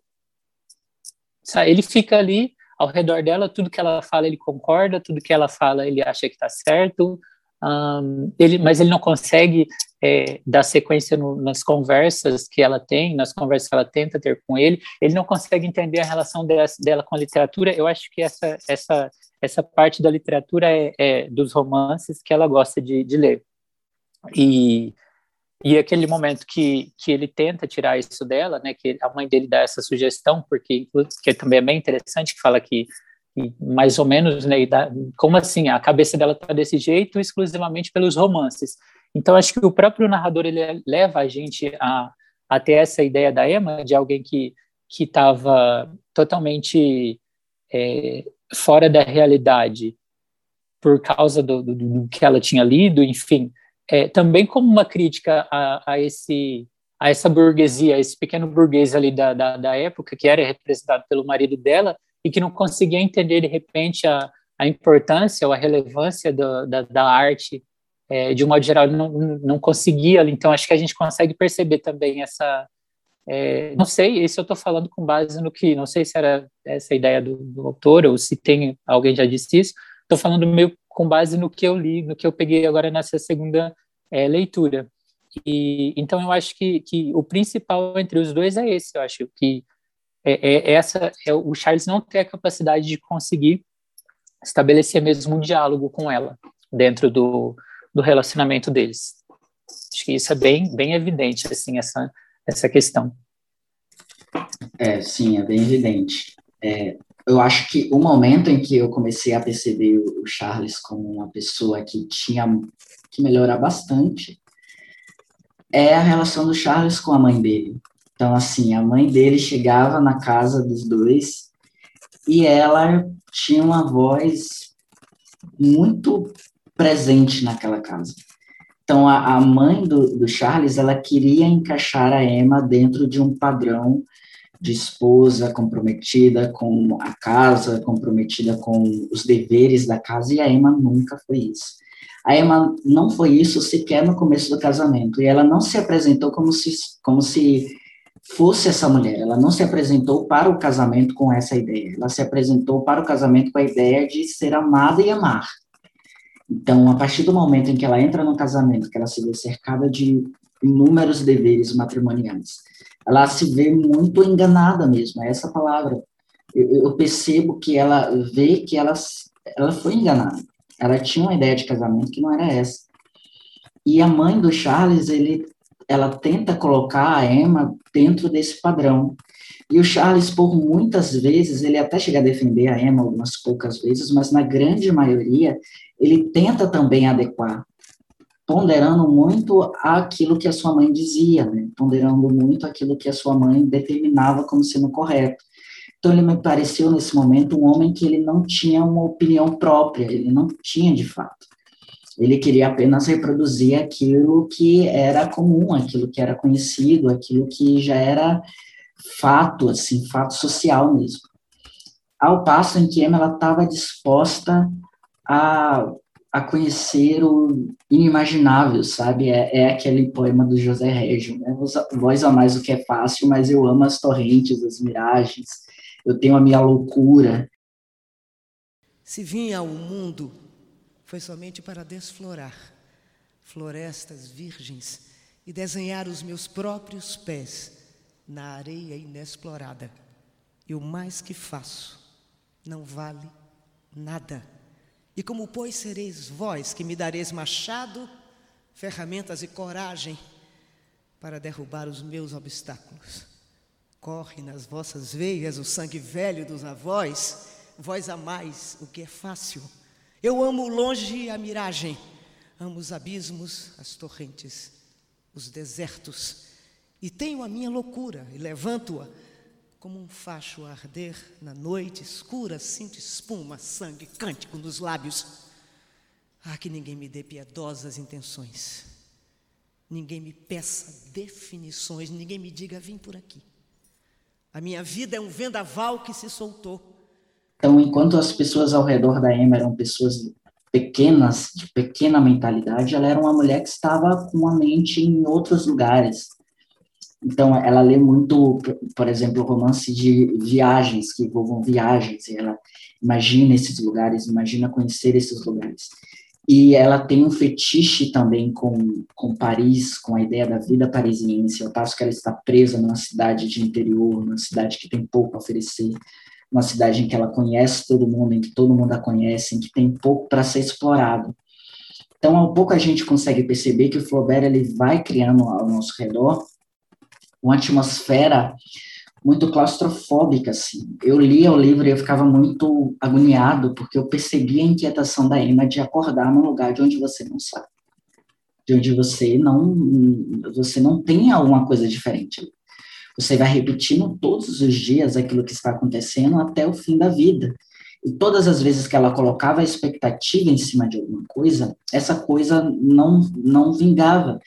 Speaker 3: Sabe, ele fica ali ao redor dela, tudo que ela fala ele concorda, tudo que ela fala ele acha que está certo, um, ele, mas ele não consegue é, dar sequência no, nas conversas que ela tem, nas conversas que ela tenta ter com ele, ele não consegue entender a relação dela, dela com a literatura. Eu acho que essa, essa, essa parte da literatura é, é dos romances que ela gosta de, de ler. E, e aquele momento que, que ele tenta tirar isso dela, né, que a mãe dele dá essa sugestão, porque que também é bem interessante, que fala que, mais ou menos, né, como assim, a cabeça dela está desse jeito exclusivamente pelos romances. Então, acho que o próprio narrador ele leva a gente a, a ter essa ideia da Emma, de alguém que que estava totalmente é, fora da realidade por causa do, do, do, que ela tinha lido, enfim, é, também como uma crítica a, a, esse a essa burguesia, a esse pequeno burguês ali da, da, da, época, que era representado pelo marido dela, e que não conseguia entender, de repente, a, a importância ou a relevância do, da, da arte, é, de um modo geral, não, não conseguia. Então, acho que a gente consegue perceber também essa, é, não sei, isso eu estou falando com base no que, não sei se era essa ideia do, do autor ou se tem alguém já disse isso. Estou falando meio com base no que eu li, no que eu peguei agora nessa segunda é, leitura. E então eu acho que, que o principal entre os dois é esse. Eu acho que é, é essa é o Charles não tem a capacidade de conseguir estabelecer mesmo um diálogo com ela dentro do, do relacionamento deles. Acho que isso é bem bem evidente assim essa essa questão.
Speaker 1: É, sim, é bem evidente. É, eu acho que o momento em que eu comecei a perceber o Charles como uma pessoa que tinha que melhorar bastante é a relação do Charles com a mãe dele. Então, assim, a mãe dele chegava na casa dos dois e ela tinha uma voz muito presente naquela casa. Então, a, a mãe do, do, Charles, ela queria encaixar a Emma dentro de um padrão de esposa comprometida com a casa, comprometida com os deveres da casa, e a Emma nunca foi isso. A Emma não foi isso sequer no começo do casamento, e ela não se apresentou como se, como se fosse essa mulher, ela não se apresentou para o casamento com essa ideia, ela se apresentou para o casamento com a ideia de ser amada e amar. Então, a partir do momento em que ela entra no casamento, que ela se vê cercada de inúmeros deveres matrimoniais, ela se vê muito enganada mesmo, é essa palavra. Eu, eu percebo que ela vê que ela, ela foi enganada. Ela tinha uma ideia de casamento que não era essa. E a mãe do Charles, ele, ela tenta colocar a Emma dentro desse padrão. E o Charles, por muitas vezes, ele até chega a defender a Emma algumas poucas vezes, mas na grande maioria, ele tenta também adequar, ponderando muito aquilo que a sua mãe dizia, né? ponderando muito aquilo que a sua mãe determinava como sendo correto. Então, ele me pareceu, nesse momento, um homem que ele não tinha uma opinião própria, ele não tinha de fato. Ele queria apenas reproduzir aquilo que era comum, aquilo que era conhecido, aquilo que já era fato, assim, fato social mesmo. Ao passo em que Emma estava disposta a, a conhecer o inimaginável, sabe? É, é aquele poema do José Régio, né? Voz a mais o que é fácil, mas eu amo as torrentes, as miragens, eu tenho a minha loucura.
Speaker 4: Se vinha ao mundo, foi somente para desflorar florestas virgens e desenhar os meus próprios pés na areia inexplorada. E o mais que faço não vale nada. E como, pois, sereis vós que me dareis machado, ferramentas e coragem para derrubar os meus obstáculos? Corre nas vossas veias o sangue velho dos avós, vós amais o que é fácil. Eu amo longe a miragem, amo os abismos, as torrentes, os desertos, e tenho a minha loucura e levanto-a como um facho arder na noite escura, sinto espuma, sangue, cântico nos lábios. Ah, que ninguém me dê piedosas intenções, ninguém me peça definições, ninguém me diga, vim por aqui. A minha vida é um vendaval que se soltou.
Speaker 1: Então, enquanto as pessoas ao redor da Emma eram pessoas pequenas, de pequena mentalidade, ela era uma mulher que estava com a mente em outros lugares então, ela lê muito, por exemplo, romance de viagens, que envolvam viagens, e ela imagina esses lugares, imagina conhecer esses lugares. E ela tem um fetiche também com, com Paris, com a ideia da vida parisiense, ao passo que ela está presa numa cidade de interior, numa cidade que tem pouco a oferecer, uma cidade em que ela conhece todo mundo, em que todo mundo a conhece, em que tem pouco para ser explorado. Então, ao pouco a gente consegue perceber que o Flaubert ele vai criando ao nosso redor uma atmosfera muito claustrofóbica, assim. Eu lia o livro e eu ficava muito agoniado, porque eu percebia a inquietação da Emma de acordar num lugar de onde você não sabe, de onde você não, você não tem alguma coisa diferente. Você vai repetindo todos os dias aquilo que está acontecendo até o fim da vida. E todas as vezes que ela colocava a expectativa em cima de alguma coisa, essa coisa não, não vingava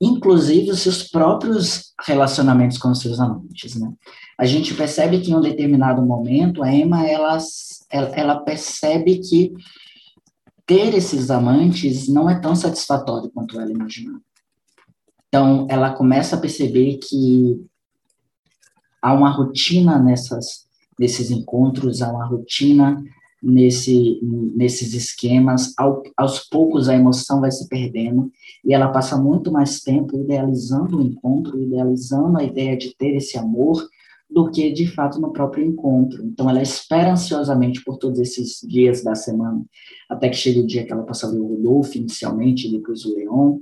Speaker 1: inclusive os seus próprios relacionamentos com os seus amantes, né? A gente percebe que em um determinado momento a Emma ela, ela, percebe que ter esses amantes não é tão satisfatório quanto ela imaginava. Então, ela começa a perceber que há uma rotina nessas, nesses encontros, há uma rotina nesse, nesses esquemas, ao, aos poucos a emoção vai se perdendo e ela passa muito mais tempo idealizando o encontro, idealizando a ideia de ter esse amor, do que de fato no próprio encontro. Então ela espera ansiosamente por todos esses dias da semana, até que chega o dia que ela passa a ver o Rodolfo inicialmente, depois o Leon.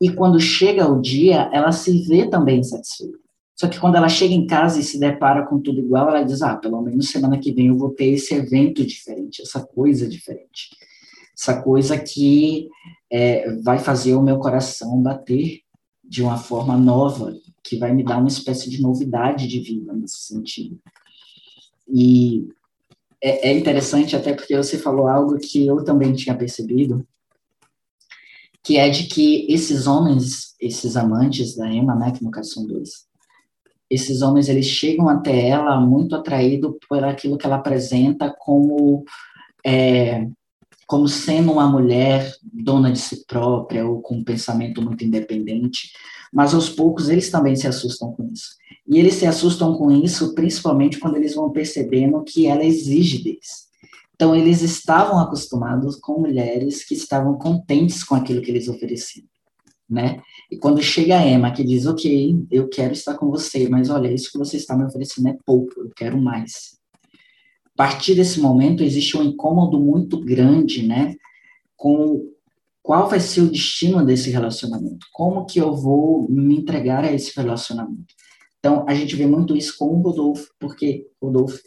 Speaker 1: E quando chega o dia, ela se vê também insatisfeita. Só que quando ela chega em casa e se depara com tudo igual, ela diz: ah, pelo menos semana que vem eu vou ter esse evento diferente, essa coisa diferente, essa coisa que é, vai fazer o meu coração bater de uma forma nova, que vai me dar uma espécie de novidade de vida nesse sentido. E é, é interessante até porque você falou algo que eu também tinha percebido, que é de que esses homens, esses amantes da Emma, né, que no caso são dois, esses homens eles chegam até ela muito atraído por aquilo que ela apresenta como é, como sendo uma mulher dona de si própria ou com um pensamento muito independente, mas aos poucos eles também se assustam com isso. E eles se assustam com isso principalmente quando eles vão percebendo que ela exige deles. Então eles estavam acostumados com mulheres que estavam contentes com aquilo que eles ofereciam, né? E quando chega a Emma, que diz, ok, eu quero estar com você, mas olha, isso que você está me oferecendo é pouco, eu quero mais. A partir desse momento, existe um incômodo muito grande, né, com qual vai ser o destino desse relacionamento, como que eu vou me entregar a esse relacionamento. Então, a gente vê muito isso com o Rodolfo, porque, Rodolfo,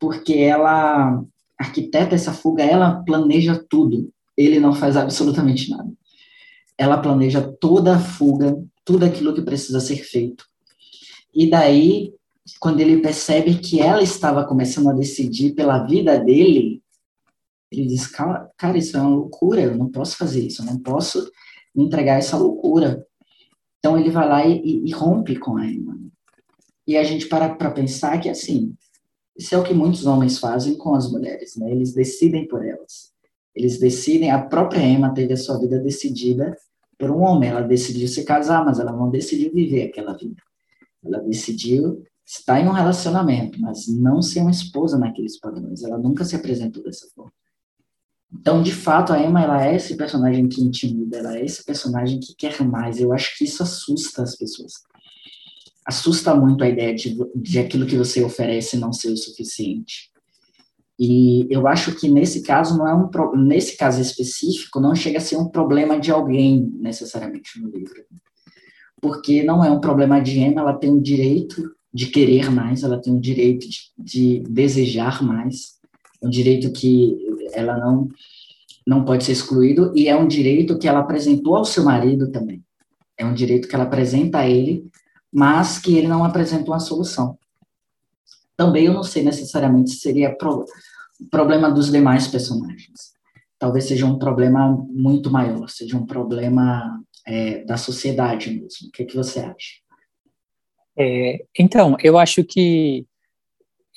Speaker 1: porque ela arquiteta essa fuga, ela planeja tudo, ele não faz absolutamente nada ela planeja toda a fuga, tudo aquilo que precisa ser feito. E daí, quando ele percebe que ela estava começando a decidir pela vida dele, ele diz: cara, isso é uma loucura, eu não posso fazer isso, eu não posso me entregar a essa loucura. Então ele vai lá e, e, e rompe com ela. E a gente para para pensar que assim, isso é o que muitos homens fazem com as mulheres, né? Eles decidem por elas. Eles decidem, a própria Emma teve a sua vida decidida por um homem. Ela decidiu se casar, mas ela não decidiu viver aquela vida. Ela decidiu estar em um relacionamento, mas não ser uma esposa naqueles padrões. Ela nunca se apresentou dessa forma. Então, de fato, a Emma ela é esse personagem que intimida, ela é esse personagem que quer mais. Eu acho que isso assusta as pessoas. assusta muito a ideia de, de aquilo que você oferece não ser o suficiente. E eu acho que nesse caso não é um nesse caso específico não chega a ser um problema de alguém necessariamente no livro, porque não é um problema de Emma, ela tem o direito de querer mais, ela tem o direito de, de desejar mais, é um direito que ela não não pode ser excluído e é um direito que ela apresentou ao seu marido também. É um direito que ela apresenta a ele, mas que ele não apresentou a solução. Também eu não sei necessariamente se seria problema dos demais personagens. Talvez seja um problema muito maior, seja um problema é, da sociedade mesmo. O que, é que você acha?
Speaker 3: É, então, eu acho que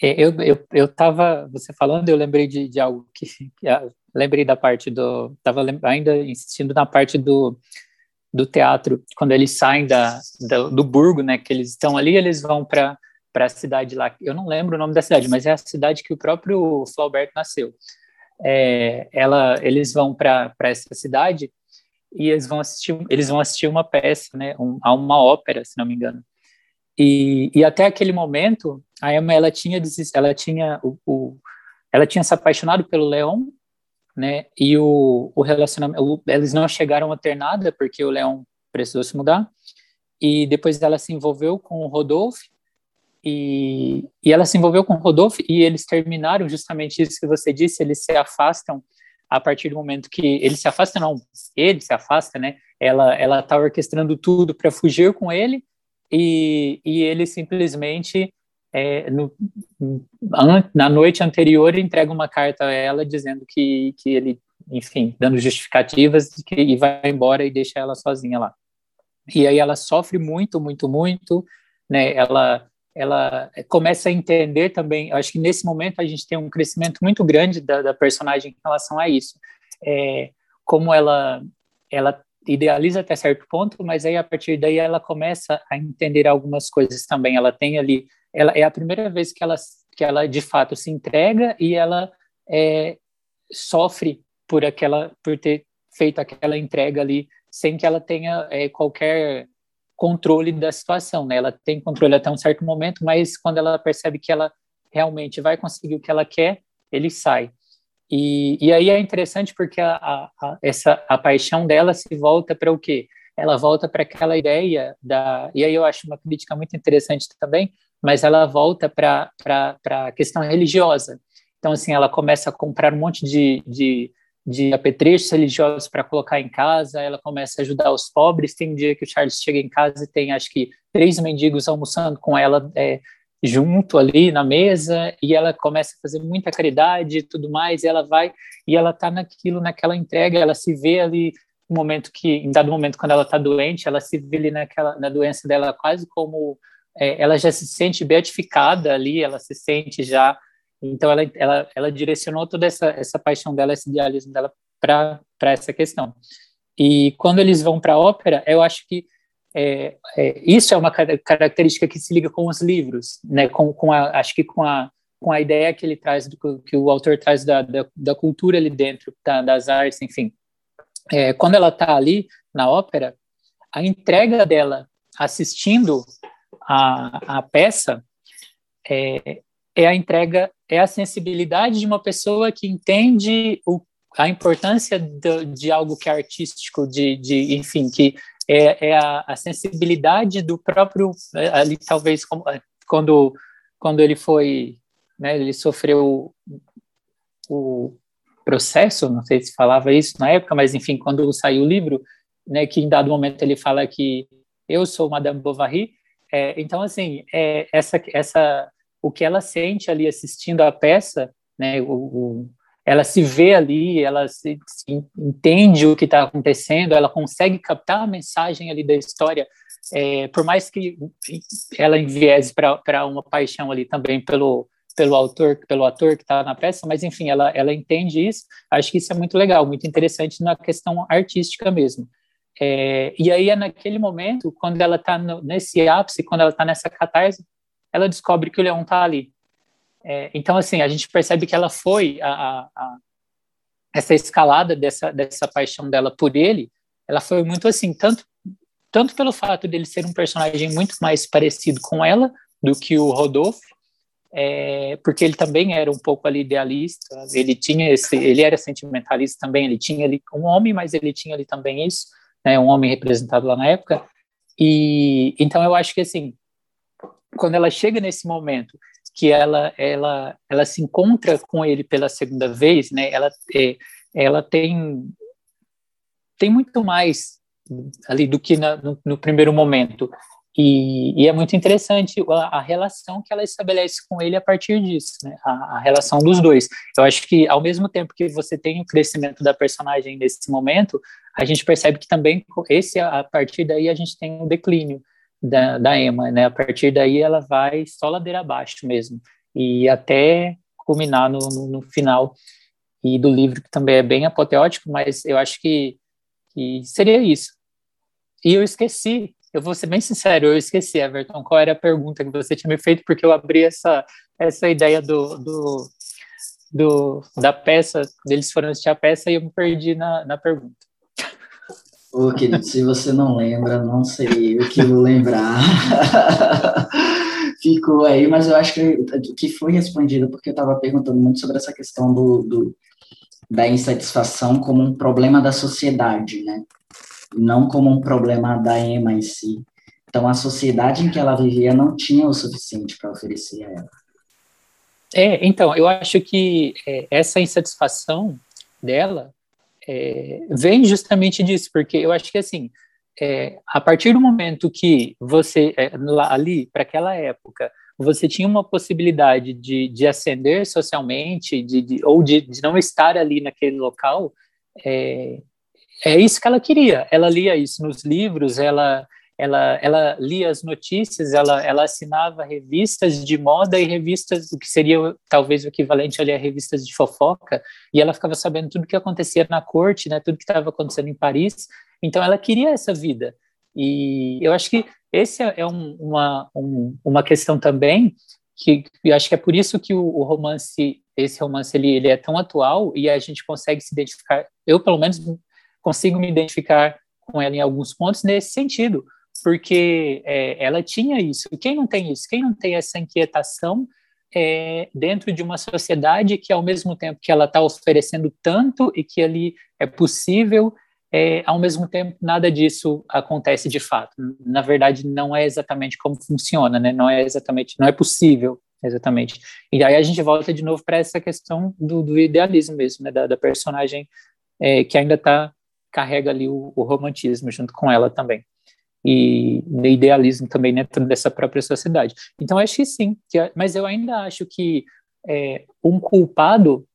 Speaker 3: é, eu eu eu estava você falando, eu lembrei de, de algo que, que lembrei da parte do estava ainda insistindo na parte do do teatro quando eles saem da, da do burgo, né? Que eles estão ali, eles vão para para a cidade lá. Eu não lembro o nome da cidade, mas é a cidade que o próprio Flaubert nasceu. É, ela, eles vão para essa cidade e eles vão assistir, eles vão assistir uma peça, né? Um, a uma ópera, se não me engano. E, e até aquele momento, a Emma ela tinha ela tinha o, o ela tinha se apaixonado pelo Leon, né? E o, o relacionamento, eles não chegaram a ter nada porque o Leon precisou se mudar. E depois ela se envolveu com o Rodolfo e, e ela se envolveu com Rodolfo e eles terminaram justamente isso que você disse, eles se afastam a partir do momento que ele se afasta, não, ele se afasta, né? Ela ela está orquestrando tudo para fugir com ele e, e ele simplesmente é, no, na noite anterior entrega uma carta a ela dizendo que, que ele, enfim, dando justificativas que, e vai embora e deixa ela sozinha lá. E aí ela sofre muito, muito, muito, né? Ela ela começa a entender também. Acho que nesse momento a gente tem um crescimento muito grande da, da personagem em relação a isso. É, como ela ela idealiza até certo ponto, mas aí a partir daí ela começa a entender algumas coisas também. Ela tem ali, ela é a primeira vez que ela que ela de fato se entrega e ela é, sofre por aquela por ter feito aquela entrega ali sem que ela tenha é, qualquer controle da situação, né? Ela tem controle até um certo momento, mas quando ela percebe que ela realmente vai conseguir o que ela quer, ele sai. E, e aí é interessante porque a, a, essa a paixão dela se volta para o quê? Ela volta para aquela ideia da e aí eu acho uma crítica muito interessante também, mas ela volta para a questão religiosa. Então assim ela começa a comprar um monte de, de de apetrechos religiosos para colocar em casa, ela começa a ajudar os pobres. Tem um dia que o Charles chega em casa e tem, acho que, três mendigos almoçando com ela é, junto ali na mesa, e ela começa a fazer muita caridade e tudo mais, e ela vai, e ela está naquilo, naquela entrega, ela se vê ali no momento que, em dado momento, quando ela está doente, ela se vê ali naquela, na doença dela quase como, é, ela já se sente beatificada ali, ela se sente já então, ela, ela, ela direcionou toda essa, essa paixão dela, esse idealismo dela para essa questão. E quando eles vão para a ópera, eu acho que é, é, isso é uma característica que se liga com os livros, né? Com, com a, acho que com a com a ideia que ele traz do que o autor traz da, da, da cultura ali dentro, da, das artes, enfim. É, quando ela está ali na ópera, a entrega dela assistindo a, a peça é, é a entrega, é a sensibilidade de uma pessoa que entende o, a importância de, de, algo que é artístico, de, de enfim, que é, é a, a, sensibilidade do próprio, é, ali talvez é, quando, quando ele foi, né, ele sofreu o processo, não sei se falava isso na época, mas enfim, quando saiu o livro, né, que em dado momento ele fala que eu sou Madame Bovary, é, então assim, é, essa essa o que ela sente ali assistindo a peça, né, o, o ela se vê ali, ela se, se entende o que está acontecendo, ela consegue captar a mensagem ali da história, é, por mais que ela enviese para uma paixão ali também pelo pelo autor, pelo ator que está na peça, mas enfim, ela ela entende isso. Acho que isso é muito legal, muito interessante na questão artística mesmo. É, e aí é naquele momento, quando ela está nesse ápice, quando ela está nessa catarse, ela descobre que o leão está ali. É, então, assim, a gente percebe que ela foi a, a, a, essa escalada dessa, dessa paixão dela por ele, ela foi muito assim, tanto tanto pelo fato dele ser um personagem muito mais parecido com ela do que o Rodolfo, é, porque ele também era um pouco ali idealista, ele tinha esse, ele era sentimentalista também, ele tinha ali um homem, mas ele tinha ali também isso, né, um homem representado lá na época, e então eu acho que assim, quando ela chega nesse momento que ela ela ela se encontra com ele pela segunda vez, né, ela é, ela tem tem muito mais ali do que na, no, no primeiro momento. E, e, é muito interessante a, a, relação que ela estabelece com ele a partir disso, né? A, a, relação dos dois. Eu acho que, ao mesmo tempo que você tem o crescimento da personagem nesse momento, a gente percebe que também, esse a partir daí, a gente tem um declínio da, da né? A partir daí, ela vai só ladeira abaixo mesmo, e até culminar no, no, no final e do livro, que também é bem apoteótico, mas eu acho que, que seria isso. E eu esqueci eu vou ser bem sincero, eu esqueci, Everton, qual era a pergunta que você tinha me feito, porque eu abri essa, essa ideia do, do, do da peça, deles foram assistir a peça e eu me perdi na, na pergunta.
Speaker 1: Ô, querido, se você não lembra, não sei o que vou lembrar. *laughs* Ficou aí, mas eu acho que, que foi respondido, porque eu estava perguntando muito sobre essa questão do, do, da insatisfação como um problema da sociedade, né? não como um problema da Emma em si. Então, a sociedade em que ela vivia não tinha o suficiente para oferecer a ela.
Speaker 3: É, então, eu acho que é, essa insatisfação dela é, vem justamente disso, porque eu acho que, assim, é, a partir do momento que você, é, lá, ali, para aquela época, você tinha uma possibilidade de, de ascender socialmente, de, de ou de, de, não estar ali naquele local, é, é isso que ela queria. Ela lia isso nos livros, ela ela, ela lia as notícias, ela, ela assinava revistas de moda e revistas, o que seria talvez o equivalente ali a revistas de fofoca, e ela ficava sabendo tudo o que acontecia na corte, né, tudo que estava acontecendo em Paris. Então ela queria essa vida. E eu acho que esse é um, uma, um, uma questão também que eu acho que é por isso que o, o romance, esse romance ele, ele é tão atual e a gente consegue se identificar. Eu pelo menos consigo me identificar com ela em alguns pontos nesse sentido, porque é, ela tinha isso. Quem não tem isso? Quem não tem essa inquietação é, dentro de uma sociedade que, ao mesmo tempo que ela está oferecendo tanto e que ali é possível, é, ao mesmo tempo nada disso acontece de fato. Na verdade, não é exatamente como funciona, né? Não é exatamente, não é possível exatamente. E aí a gente volta de novo para essa questão do, do, idealismo mesmo, né? Da, da personagem é, que ainda está carrega ali o, o romantismo junto com ela também e no idealismo também dentro dessa própria sociedade. Então acho que sim, que, mas eu ainda acho que é, um culpado,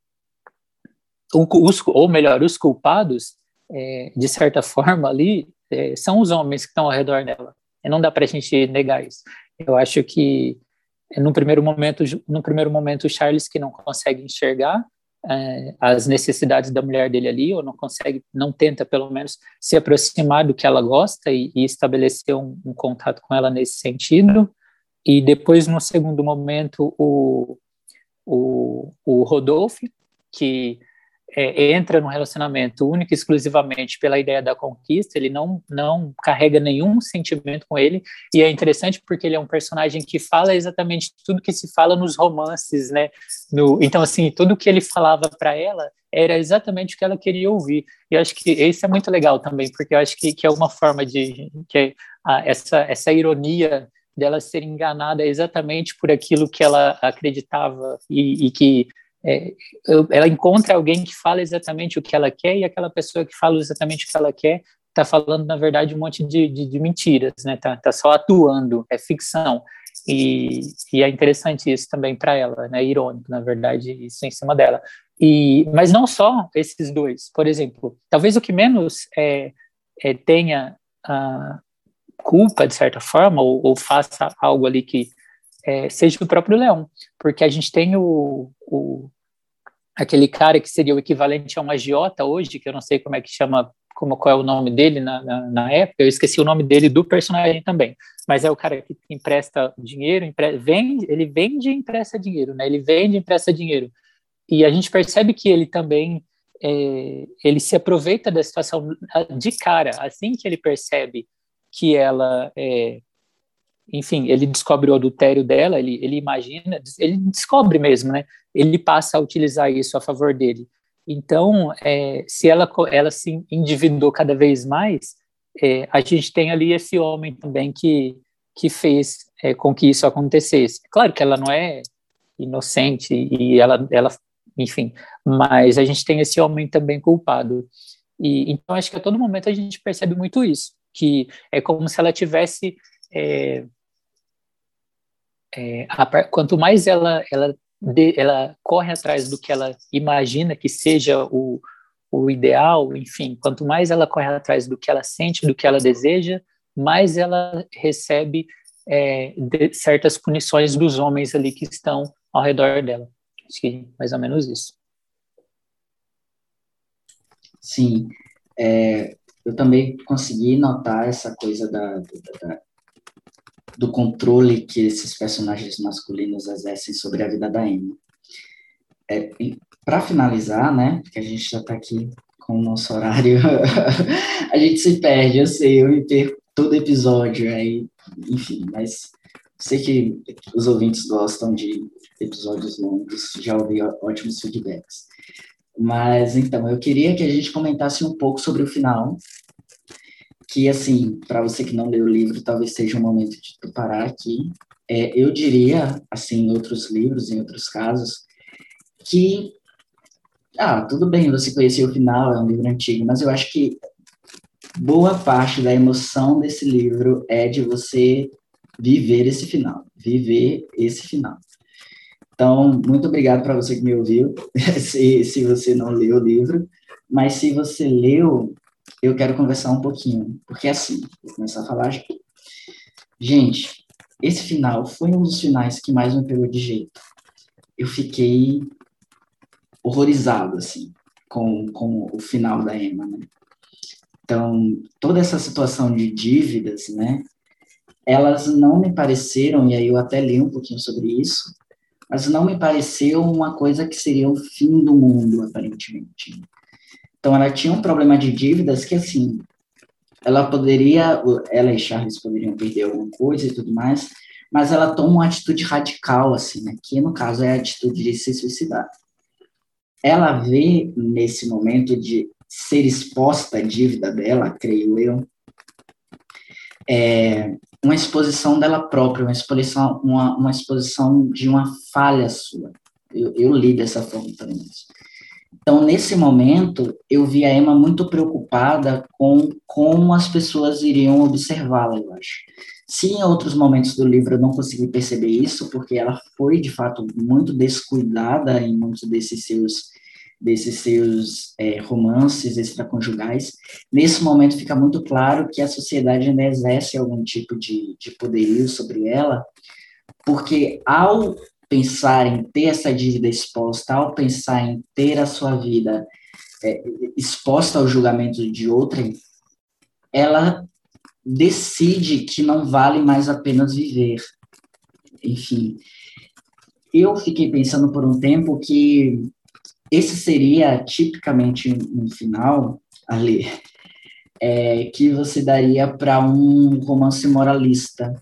Speaker 3: um, os, ou melhor, os culpados, é, de certa forma ali, é, são os homens que estão ao redor dela. E não dá para a gente negar isso. Eu acho que no primeiro momento, no primeiro momento, o Charles que não consegue enxergar é, as necessidades da mulher dele ali, ou não consegue, não tenta pelo menos se aproximar do que ela gosta e, e estabelecer um, um, contato com ela nesse sentido. E depois, no segundo momento, o, o, o Rodolfo, que é, entra no relacionamento único exclusivamente pela ideia da conquista, ele não, não carrega nenhum sentimento com ele, e é interessante porque ele é um personagem que fala exatamente tudo que se fala nos romances, né? No, então, assim, tudo que ele falava para ela era exatamente o que ela queria ouvir. E acho que isso é muito legal também, porque eu acho que, que é uma forma de. que a, essa, essa ironia dela ser enganada exatamente por aquilo que ela acreditava e, e que é, ela encontra alguém que fala exatamente o que ela quer e aquela pessoa que fala exatamente o que ela quer está falando, na verdade, um monte de, de, de mentiras, né? Tá, tá, só atuando, é ficção. E, e é interessante isso também para ela, né? É irônico, na verdade, isso em cima dela. E, mas não só esses dois. Por exemplo, talvez o que menos é, é tenha culpa, de certa forma, ou, ou faça algo ali que é, seja o próprio Leão, porque a gente tem o, o, aquele cara que seria o equivalente a um agiota hoje, que eu não sei como é que chama, como qual é o nome dele na, na, na época, eu esqueci o nome dele do personagem também, mas é o cara que empresta dinheiro, empre, vende, ele vende e empresta dinheiro, né? Ele vende e empresta dinheiro. E a gente percebe que ele também é, ele se aproveita da situação de cara, assim que ele percebe que ela é, enfim, ele descobre o adultério dela, ele, ele imagina, ele descobre mesmo, né? Ele passa a utilizar isso a favor dele. Então, é, se ela, ela se endividou cada vez mais, é, a gente tem ali esse homem também que, que fez é, com que isso acontecesse. Claro que ela não é inocente e ela, ela, enfim, mas a gente tem esse homem também culpado. E então acho que a todo momento a gente percebe muito isso, que é como se ela tivesse é, é, a, quanto mais ela ela de, ela corre atrás do que ela imagina que seja o, o ideal, enfim, quanto mais ela corre atrás do que ela sente, do que ela deseja, mais ela recebe é, certas punições dos homens ali que estão ao redor dela. Acho que mais ou menos isso.
Speaker 1: Sim, é, eu também consegui notar essa coisa da, da, do controle que esses personagens masculinos exercem sobre a vida da Emma. É, Para finalizar, né, porque a gente já está aqui com o nosso horário, *laughs* a gente se perde, eu sei, eu me perco todo episódio, aí, enfim, mas sei que os ouvintes gostam de episódios longos, já ouvi ótimos feedbacks. Mas então, eu queria que a gente comentasse um pouco sobre o final, que assim, para você que não leu o livro, talvez seja um momento de parar aqui. É, eu diria, assim, em outros livros, em outros casos, que ah, tudo bem, você conheceu o final, é um livro antigo, mas eu acho que boa parte da emoção desse livro é de você viver esse final, viver esse final. Então, muito obrigado para você que me ouviu, *laughs* se, se você não leu o livro, mas se você leu, eu quero conversar um pouquinho, porque assim, vou começar a falar. Gente, esse final foi um dos finais que mais me pegou de jeito. Eu fiquei horrorizado, assim, com, com o final da Emma, né? Então, toda essa situação de dívidas, né? Elas não me pareceram, e aí eu até li um pouquinho sobre isso, mas não me pareceu uma coisa que seria o fim do mundo, aparentemente. Então, ela tinha um problema de dívidas que, assim, ela poderia, ela e Charles poderiam perder alguma coisa e tudo mais, mas ela toma uma atitude radical, assim, né, que no caso é a atitude de se suicidar. Ela vê nesse momento de ser exposta à dívida dela, creio eu, é, uma exposição dela própria, uma exposição, uma, uma exposição de uma falha sua. Eu, eu li dessa forma também. Então, nesse momento, eu vi a Emma muito preocupada com como as pessoas iriam observá-la, eu acho. Se em outros momentos do livro eu não consegui perceber isso, porque ela foi, de fato, muito descuidada em muitos desses seus desses seus é, romances extraconjugais, nesse momento fica muito claro que a sociedade ainda exerce algum tipo de, de poderio sobre ela, porque ao pensar em ter essa dívida exposta, ao pensar em ter a sua vida é, exposta ao julgamento de outrem, ela decide que não vale mais apenas viver. Enfim, eu fiquei pensando por um tempo que esse seria tipicamente um final, ali, é, que você daria para um romance moralista,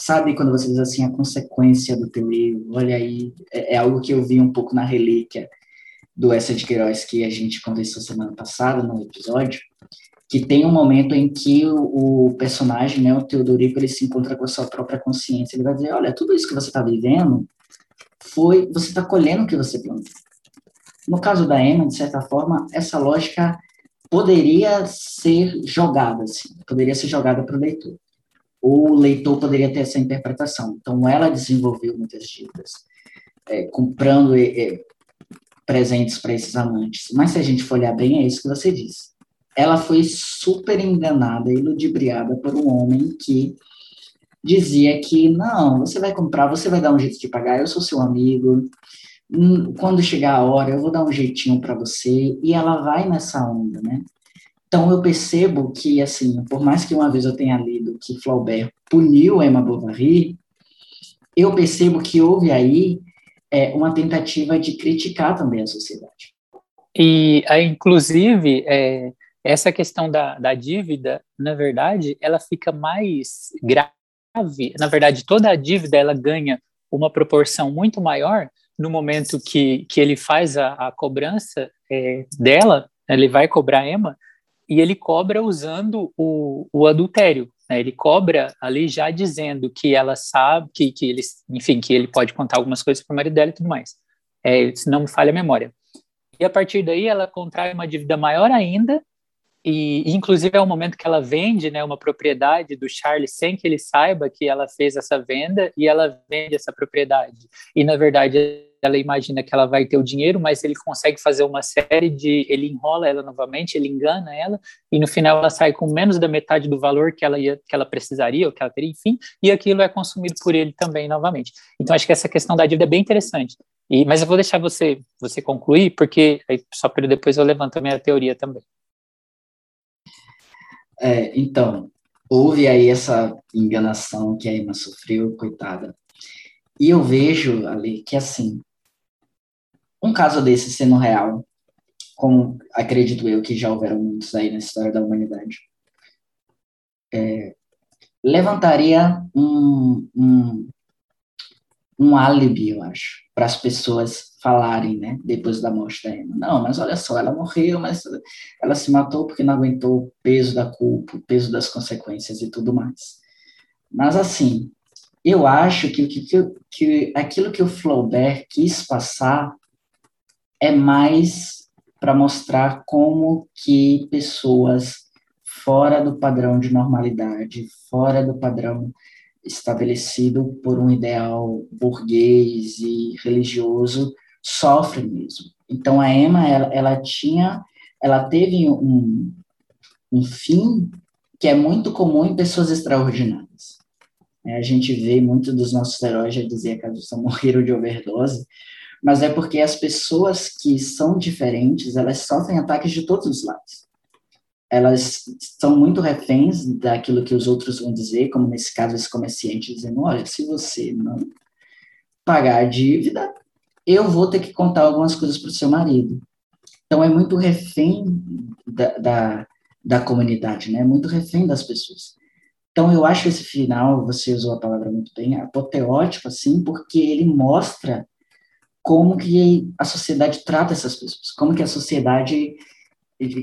Speaker 1: sabe quando você diz assim a consequência do teu erro? Olha aí, é, é, algo que eu vi um pouco na relíquia do Essa de Queiroz que a gente conversou semana passada no episódio, que tem um momento em que o, o personagem, né, o Teodorico, ele se encontra com a sua própria consciência. Ele vai dizer, olha, tudo isso que você está vivendo foi, você está colhendo o que você plantou. No caso da Emma, de certa forma, essa lógica poderia ser jogada, assim, poderia ser jogada para o leitor o leitor poderia ter essa interpretação. Então, ela desenvolveu muitas dívidas, é, comprando é, presentes para esses amantes. Mas, se a gente for olhar bem, é isso que você disse. Ela foi super enganada e ludibriada por um homem que dizia que, não, você vai comprar, você vai dar um jeito de pagar, eu sou seu amigo, hum, quando chegar a hora, eu vou dar um jeitinho para você, e ela vai nessa onda, né? Então eu percebo que, assim, por mais que uma vez eu tenha lido que Flaubert puniu Emma Bovary, eu percebo que houve aí é, uma tentativa de criticar também a sociedade.
Speaker 3: E, inclusive, é, essa questão da, da dívida, na verdade, ela fica mais grave. Na verdade, toda a dívida ela ganha uma proporção muito maior no momento que, que ele faz a, a cobrança é, dela, ele vai cobrar a Emma, e ele cobra usando o, o adultério. Né? Ele cobra ali já dizendo que ela sabe, que, que ele, enfim, que ele pode contar algumas coisas para o marido dela e tudo mais. É, se não me falha a memória. E a partir daí ela contrai uma dívida maior ainda, e inclusive é o momento que ela vende né, uma propriedade do Charles sem que ele saiba que ela fez essa venda, e ela vende essa propriedade. E na verdade ela imagina que ela vai ter o dinheiro, mas ele consegue fazer uma série de. Ele enrola ela novamente, ele engana ela, e no final ela sai com menos da metade do valor que ela, ia, que ela precisaria, ou que ela teria, enfim, e aquilo é consumido por ele também novamente. Então acho que essa questão da dívida é bem interessante. E, mas eu vou deixar você, você concluir, porque só para depois eu levanto a minha teoria também.
Speaker 1: É, então, houve aí essa enganação que a Emma sofreu, coitada. E eu vejo ali que, assim, um caso desse sendo real, como acredito eu que já houveram muitos aí na história da humanidade, é, levantaria um, um, um álibi, eu acho, para as pessoas falarem, né, depois da morte da Emma. Não, mas olha só, ela morreu, mas ela se matou porque não aguentou o peso da culpa, o peso das consequências e tudo mais. Mas, assim, eu acho que, que, que, aquilo que o Flaubert quis passar é mais para mostrar como que pessoas fora do padrão de normalidade, fora do padrão estabelecido por um ideal burguês e religioso, sofrem mesmo. Então a Emma, ela, ela tinha, ela teve um, um fim que é muito comum em pessoas extraordinárias. É, a gente vê muito dos nossos heróis já dizer que só morreram de overdose, mas é porque as pessoas que são diferentes, elas sofrem ataques de todos os lados. Elas são muito reféns daquilo que os outros vão dizer, como nesse caso esse comerciante dizendo, olha, se você não pagar a dívida, eu vou ter que contar algumas coisas para o seu marido. Então é muito refém da, da, da comunidade, né? É muito refém das pessoas. Então eu acho esse final, você usou a palavra muito bem, apoteótico, assim, porque ele mostra como que a sociedade trata essas pessoas, como que a sociedade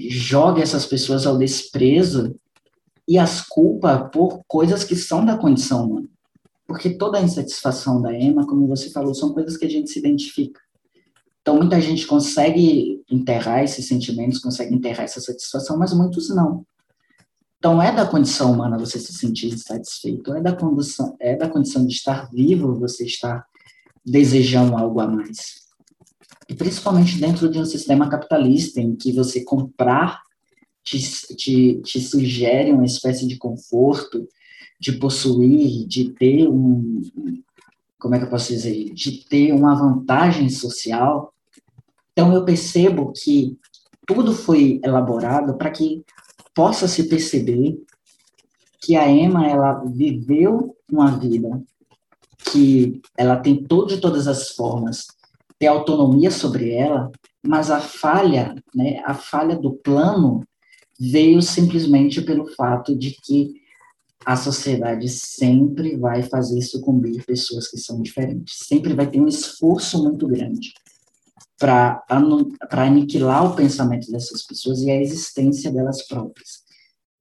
Speaker 1: joga essas pessoas ao desprezo e as culpa por coisas que são da condição humana. Porque toda a insatisfação da Emma, como você falou, são coisas que a gente se identifica. Então, muita gente consegue enterrar esses sentimentos, consegue enterrar essa satisfação, mas muitos não. Então, é da condição humana você se sentir insatisfeito, é da condição, é da condição de estar vivo você estar desejam algo a mais. E principalmente dentro de um sistema capitalista, em que você comprar te, te, te sugere uma espécie de conforto, de possuir, de ter um. Como é que eu posso dizer? De ter uma vantagem social. Então, eu percebo que tudo foi elaborado para que possa se perceber que a Emma ela viveu uma vida que ela tem todo, de todas as formas, ter autonomia sobre ela, mas a falha, né, a falha do plano veio simplesmente pelo fato de que a sociedade sempre vai fazer sucumbir pessoas que são diferentes, sempre vai ter um esforço muito grande para aniquilar o pensamento dessas pessoas e a existência delas próprias.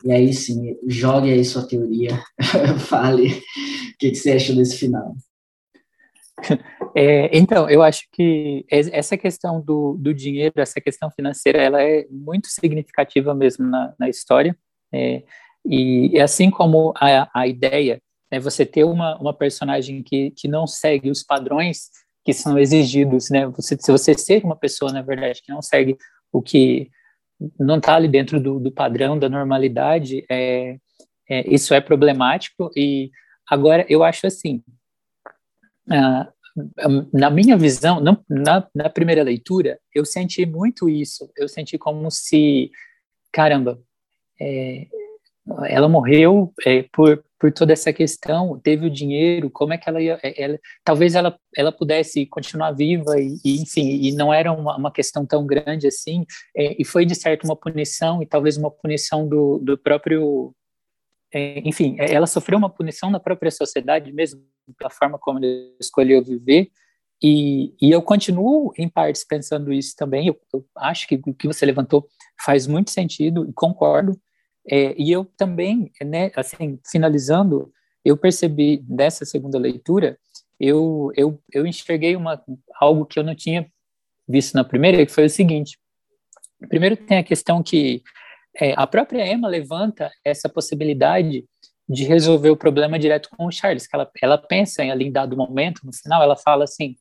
Speaker 1: E aí sim, jogue aí sua teoria, *laughs* fale o que, que, você achou desse final. *laughs*
Speaker 3: É, então, eu acho que essa questão do, do, dinheiro, essa questão financeira, ela é muito significativa mesmo na, na história. É, e assim como a, a ideia é você ter uma, uma personagem que, que não segue os padrões que são exigidos, né? Você, se você ser uma pessoa, na verdade, que não segue o que não está ali dentro do, do, padrão, da normalidade, é, é, isso é problemático. E agora eu acho assim, ah, na minha visão, não, na, na primeira leitura, eu senti muito isso. Eu senti como se, caramba, é, ela morreu é, por, por toda essa questão, teve o dinheiro, como é que ela ia, é, ela, talvez ela, ela pudesse continuar viva e, e enfim, e não era uma, uma questão tão grande assim, é, e foi de certo uma punição e talvez uma punição do, do próprio, é, enfim, é, ela sofreu uma punição na própria sociedade mesmo, pela forma como ela escolheu viver, e, e eu continuo, em partes, pensando isso também. Eu, eu, acho que o que você levantou faz muito sentido e concordo. É, e eu também, né, assim, finalizando, eu percebi nessa segunda leitura, eu, eu, eu enxerguei uma, algo que eu não tinha visto na primeira, que foi o seguinte. Primeiro tem a questão que é, a própria Emma levanta essa possibilidade de resolver o problema direto com o Charles, que ela, ela pensa em ali em dado momento, no final, ela fala assim,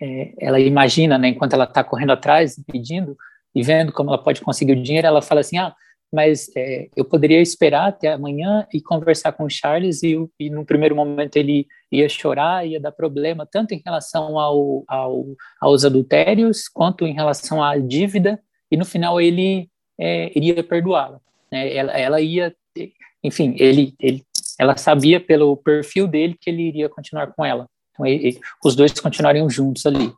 Speaker 3: é, ela imagina, né, enquanto ela está correndo atrás, pedindo e vendo como ela pode conseguir o dinheiro, ela fala assim, ah, mas é, eu poderia esperar até amanhã e conversar com o Charles e, e no primeiro momento ele ia chorar, ia dar problema, tanto em relação ao, ao, aos adultérios, quanto em relação à dívida, e no final ele é, iria perdoá-la. Né? Ela, ela ia, enfim, ele, ele, ela sabia pelo perfil dele que ele iria continuar com ela. Então, ele, os dois continuariam juntos ali.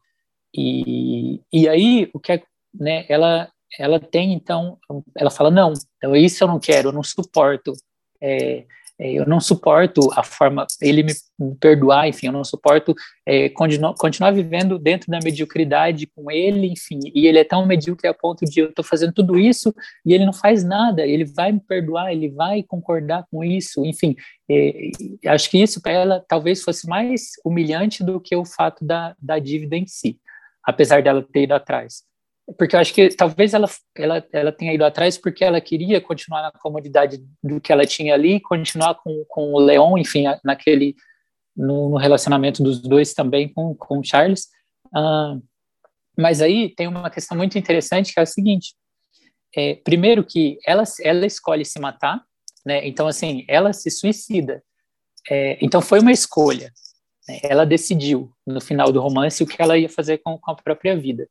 Speaker 3: E, e aí, o que é, né, ela, ela tem, então, ela fala, não, então isso eu não quero, eu não suporto, é, é, eu não suporto a forma, ele me, perdoar, enfim, eu não suporto é, continuar, continuar vivendo dentro da mediocridade com ele, enfim, e ele é tão medíocre a ponto de eu estou fazendo tudo isso e ele não faz nada, ele vai me perdoar, ele vai concordar com isso, enfim, é, acho que isso para ela talvez fosse mais humilhante do que o fato da, da dívida em si, apesar dela ter ido atrás porque eu acho que talvez ela, ela, ela tenha ido atrás porque ela queria continuar na comodidade do que ela tinha ali, continuar com, com o Leon, enfim, naquele no, no relacionamento dos dois também com, com o Charles. Uh, mas aí tem uma questão muito interessante que é o seguinte: é, primeiro que ela, ela escolhe se matar, né? Então assim, ela se suicida. É, então foi uma escolha. Né? Ela decidiu no final do romance o que ela ia fazer com, com a própria vida.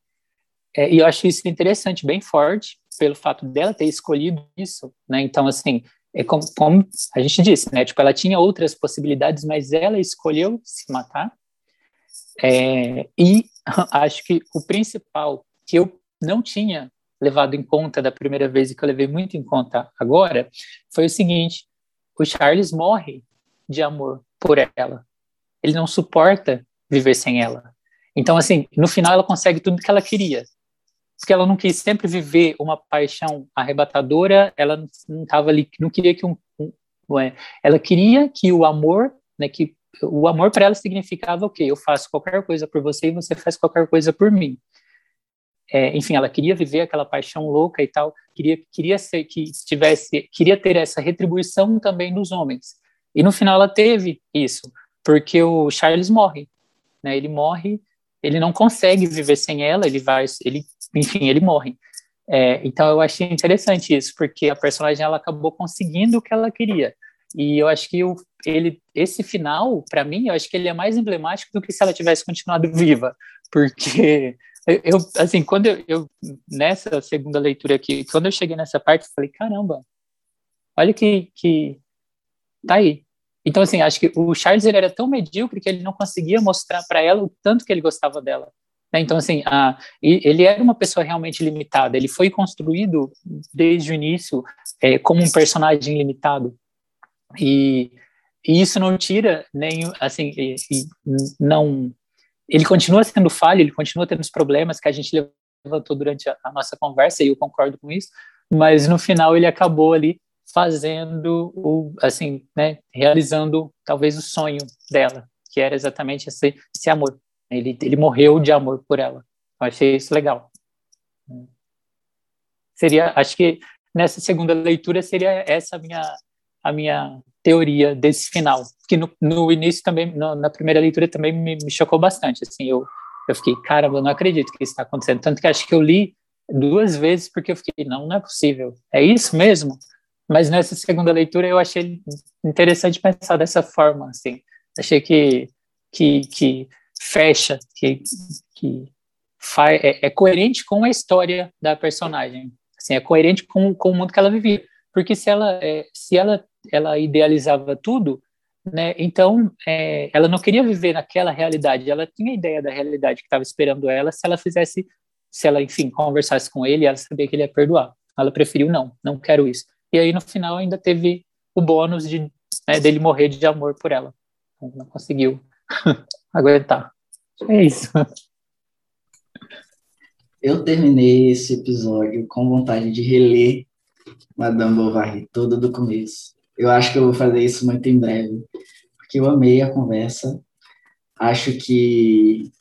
Speaker 3: É, e eu acho isso interessante, bem forte, pelo fato dela ter escolhido isso, né? Então, assim, é como, como, a gente disse, né? Tipo, ela tinha outras possibilidades, mas ela escolheu se matar. É, e *laughs* acho que o principal que eu não tinha levado em conta da primeira vez e que eu levei muito em conta agora foi o seguinte: o Charles morre de amor por ela. Ele não suporta viver sem ela. Então, assim, no final ela consegue tudo que ela queria porque ela não quis sempre viver uma paixão arrebatadora, ela não estava ali, não queria que um, um ela queria que o amor, né, que o amor para ela significava o quê? Eu faço qualquer coisa por você e você faz qualquer coisa por mim. É, enfim, ela queria viver aquela paixão louca e tal, queria queria ser que tivesse, queria ter essa retribuição também dos homens. E no final ela teve isso, porque o Charles morre, né? Ele morre ele não consegue viver sem ela, ele vai, ele, enfim, ele morre. É, então eu achei interessante isso, porque a personagem ela acabou conseguindo o que ela queria. E eu acho que o, ele, esse final, para mim, eu acho que ele é mais emblemático do que se ela tivesse continuado viva, porque *laughs* eu, assim, quando eu, eu, nessa segunda leitura aqui, quando eu cheguei nessa parte, eu falei, caramba, olha que, que tá aí, então, assim, acho que o Charles ele era tão medíocre que ele não conseguia mostrar para ela o tanto que ele gostava dela. Né? Então, assim, a, ele era uma pessoa realmente limitada. Ele foi construído desde o início é, como um personagem limitado. E, e, isso não tira nem, assim, e, e não... Ele continua sendo falho, ele continua tendo os problemas que a gente levantou durante a, a nossa conversa, e eu concordo com isso, mas no final ele acabou ali fazendo o assim, né, realizando talvez o sonho dela, que era exatamente esse, esse amor. Ele, ele morreu de amor por ela. Eu achei isso legal. Seria, acho que nessa segunda leitura seria essa a minha a minha teoria desse final, que no, no início também, no, na primeira leitura também me, me, chocou bastante, assim, eu eu fiquei, caramba, eu não acredito que isso está acontecendo, tanto que acho que eu li duas vezes porque eu fiquei, não, não é possível, é isso mesmo? Mas nessa segunda leitura eu achei interessante pensar dessa forma, assim. Achei que que, que fecha, que, que faz, é, é, coerente com a história da personagem. Assim, é coerente com, com o mundo que ela vivia. porque se ela, é, se ela, ela idealizava tudo, né, então é, ela não queria viver naquela realidade, ela tinha ideia da realidade que estava esperando ela se ela fizesse, se ela, enfim, conversasse com ele, ela sabia que ele ia perdoar. Ela preferiu não, não quero isso. E aí no final ainda teve o bônus de né, dele morrer de amor por ela. Não conseguiu *laughs* aguentar. É isso.
Speaker 1: Eu terminei esse episódio com vontade de reler Madame Bovary todo do começo. Eu acho que eu vou fazer isso muito em breve, porque eu amei a conversa. Acho que,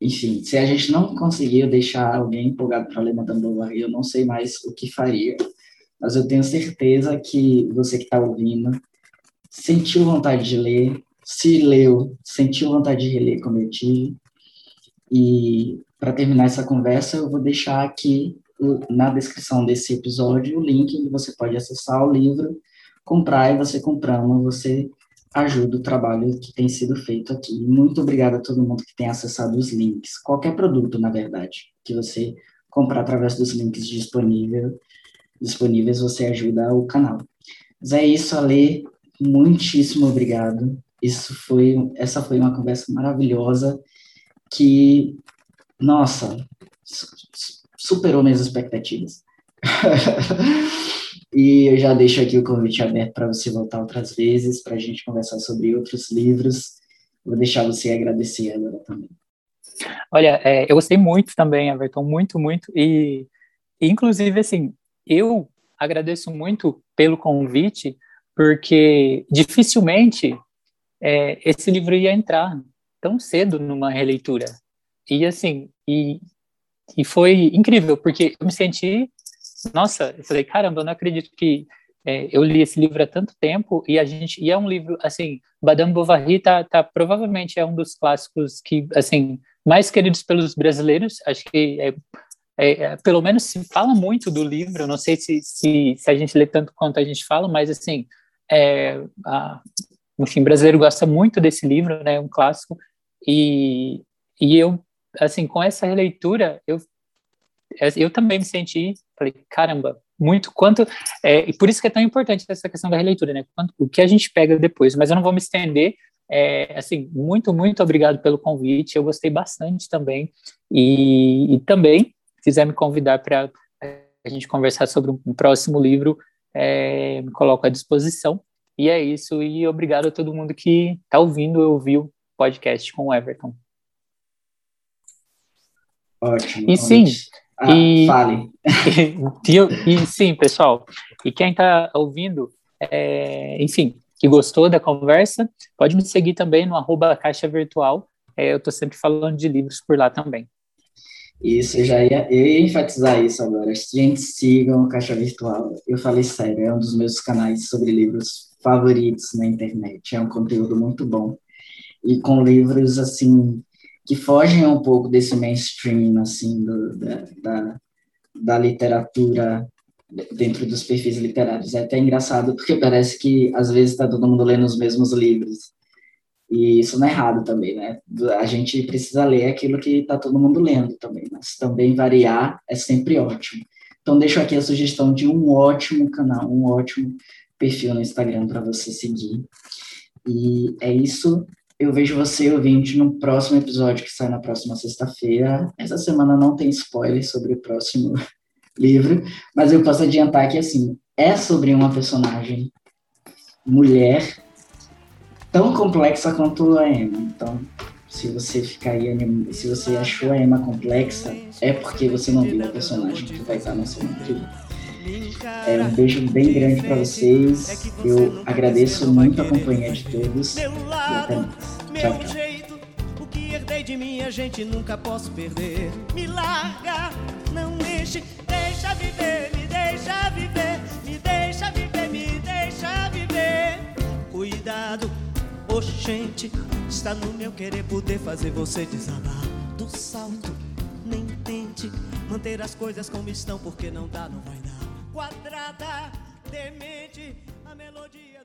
Speaker 1: enfim, se a gente não conseguiu deixar alguém empolgado para ler Madame Bovary, eu não sei mais o que faria. Mas eu tenho certeza que você que está ouvindo sentiu vontade de ler, se leu, sentiu vontade de reler como eu tive. E para terminar essa conversa, eu vou deixar aqui na descrição desse episódio o link que você pode acessar o livro, comprar e você comprando, você ajuda o trabalho que tem sido feito aqui. Muito obrigado a todo mundo que tem acessado os links. Qualquer produto, na verdade, que você comprar através dos links disponível, disponíveis, você ajuda o canal. Mas é isso, Ale. Muitíssimo obrigado. Isso foi, essa foi uma conversa maravilhosa que, nossa, superou minhas expectativas. *laughs* e eu já deixo aqui o convite aberto para você voltar outras vezes, para a gente conversar sobre outros livros. Vou deixar você agradecer agora também.
Speaker 3: Olha, é, eu gostei muito também, Everton, muito, muito. E, inclusive, assim, eu agradeço muito pelo convite, porque dificilmente é, esse livro ia entrar tão cedo numa releitura. E, assim, e e foi incrível, porque eu me senti, nossa, eu falei, caramba, eu não acredito que é, eu li esse livro há tanto tempo e a gente, e é um livro, assim, Madame Bovary tá, tá provavelmente é um dos clássicos que, assim, mais queridos pelos brasileiros, acho que é, é, é, pelo menos se fala muito do livro, não sei se, se, se, a gente lê tanto quanto a gente fala, mas assim, é, a, enfim, brasileiro gosta muito desse livro, né, um clássico, e, e eu assim, com essa releitura, eu, eu também me senti, falei, caramba, muito quanto, é, e por isso que é tão importante essa questão da releitura, né, quanto, o que a gente pega depois, mas eu não vou me estender, é, assim, muito, muito obrigado pelo convite, eu gostei bastante também, e, e também, quiser me convidar para a gente conversar sobre um, próximo livro, é, me coloco à disposição, e é isso, e obrigado a todo mundo que está ouvindo, eu ouvi o podcast com o Everton.
Speaker 1: Ótimo.
Speaker 3: E sim,
Speaker 1: ah,
Speaker 3: e,
Speaker 1: fale. *laughs*
Speaker 3: E, e, sim, pessoal, e quem está ouvindo, é, enfim, que gostou da conversa, pode me seguir também no arroba caixa virtual, é, eu estou sempre falando de livros por lá também.
Speaker 1: Isso, eu já ia, eu ia enfatizar isso agora. Gente, sigam o Caixa Virtual. Eu falei sério, é um dos meus canais sobre livros favoritos na internet. É um conteúdo muito bom. E com livros, assim, que fogem um pouco desse mainstream, assim, do, da, da, da, literatura dentro dos perfis literários. É até engraçado, porque parece que, às vezes, está todo mundo lendo os mesmos livros. E isso não é errado também, né? A gente precisa ler aquilo que está todo mundo lendo também, mas também variar é sempre ótimo. Então, deixo aqui a sugestão de um ótimo canal, um ótimo perfil no Instagram para você seguir. E é isso. Eu vejo você, ouvinte, no próximo episódio que sai na próxima sexta-feira. Essa semana não tem spoiler sobre o próximo *laughs* livro, mas eu posso adiantar que, assim, é sobre uma personagem mulher tão complexa quanto a Emma. Então, se você ficar aí, se você achou a Emma complexa, é porque você não viu a personagem que vai estar no segundo livro. É, um beijo bem grande para vocês. Eu agradeço muito a companhia de todos. E até mais. Tchau, tchau. Que herdei de minha gente nunca posso perder. Me larga, não mexe, deixa viver, me deixa viver, oxente, está no meu querer poder fazer você desabar do salto. Nem tente manter as coisas como estão, porque não dá, não vai dar quadrada, demente, a melodia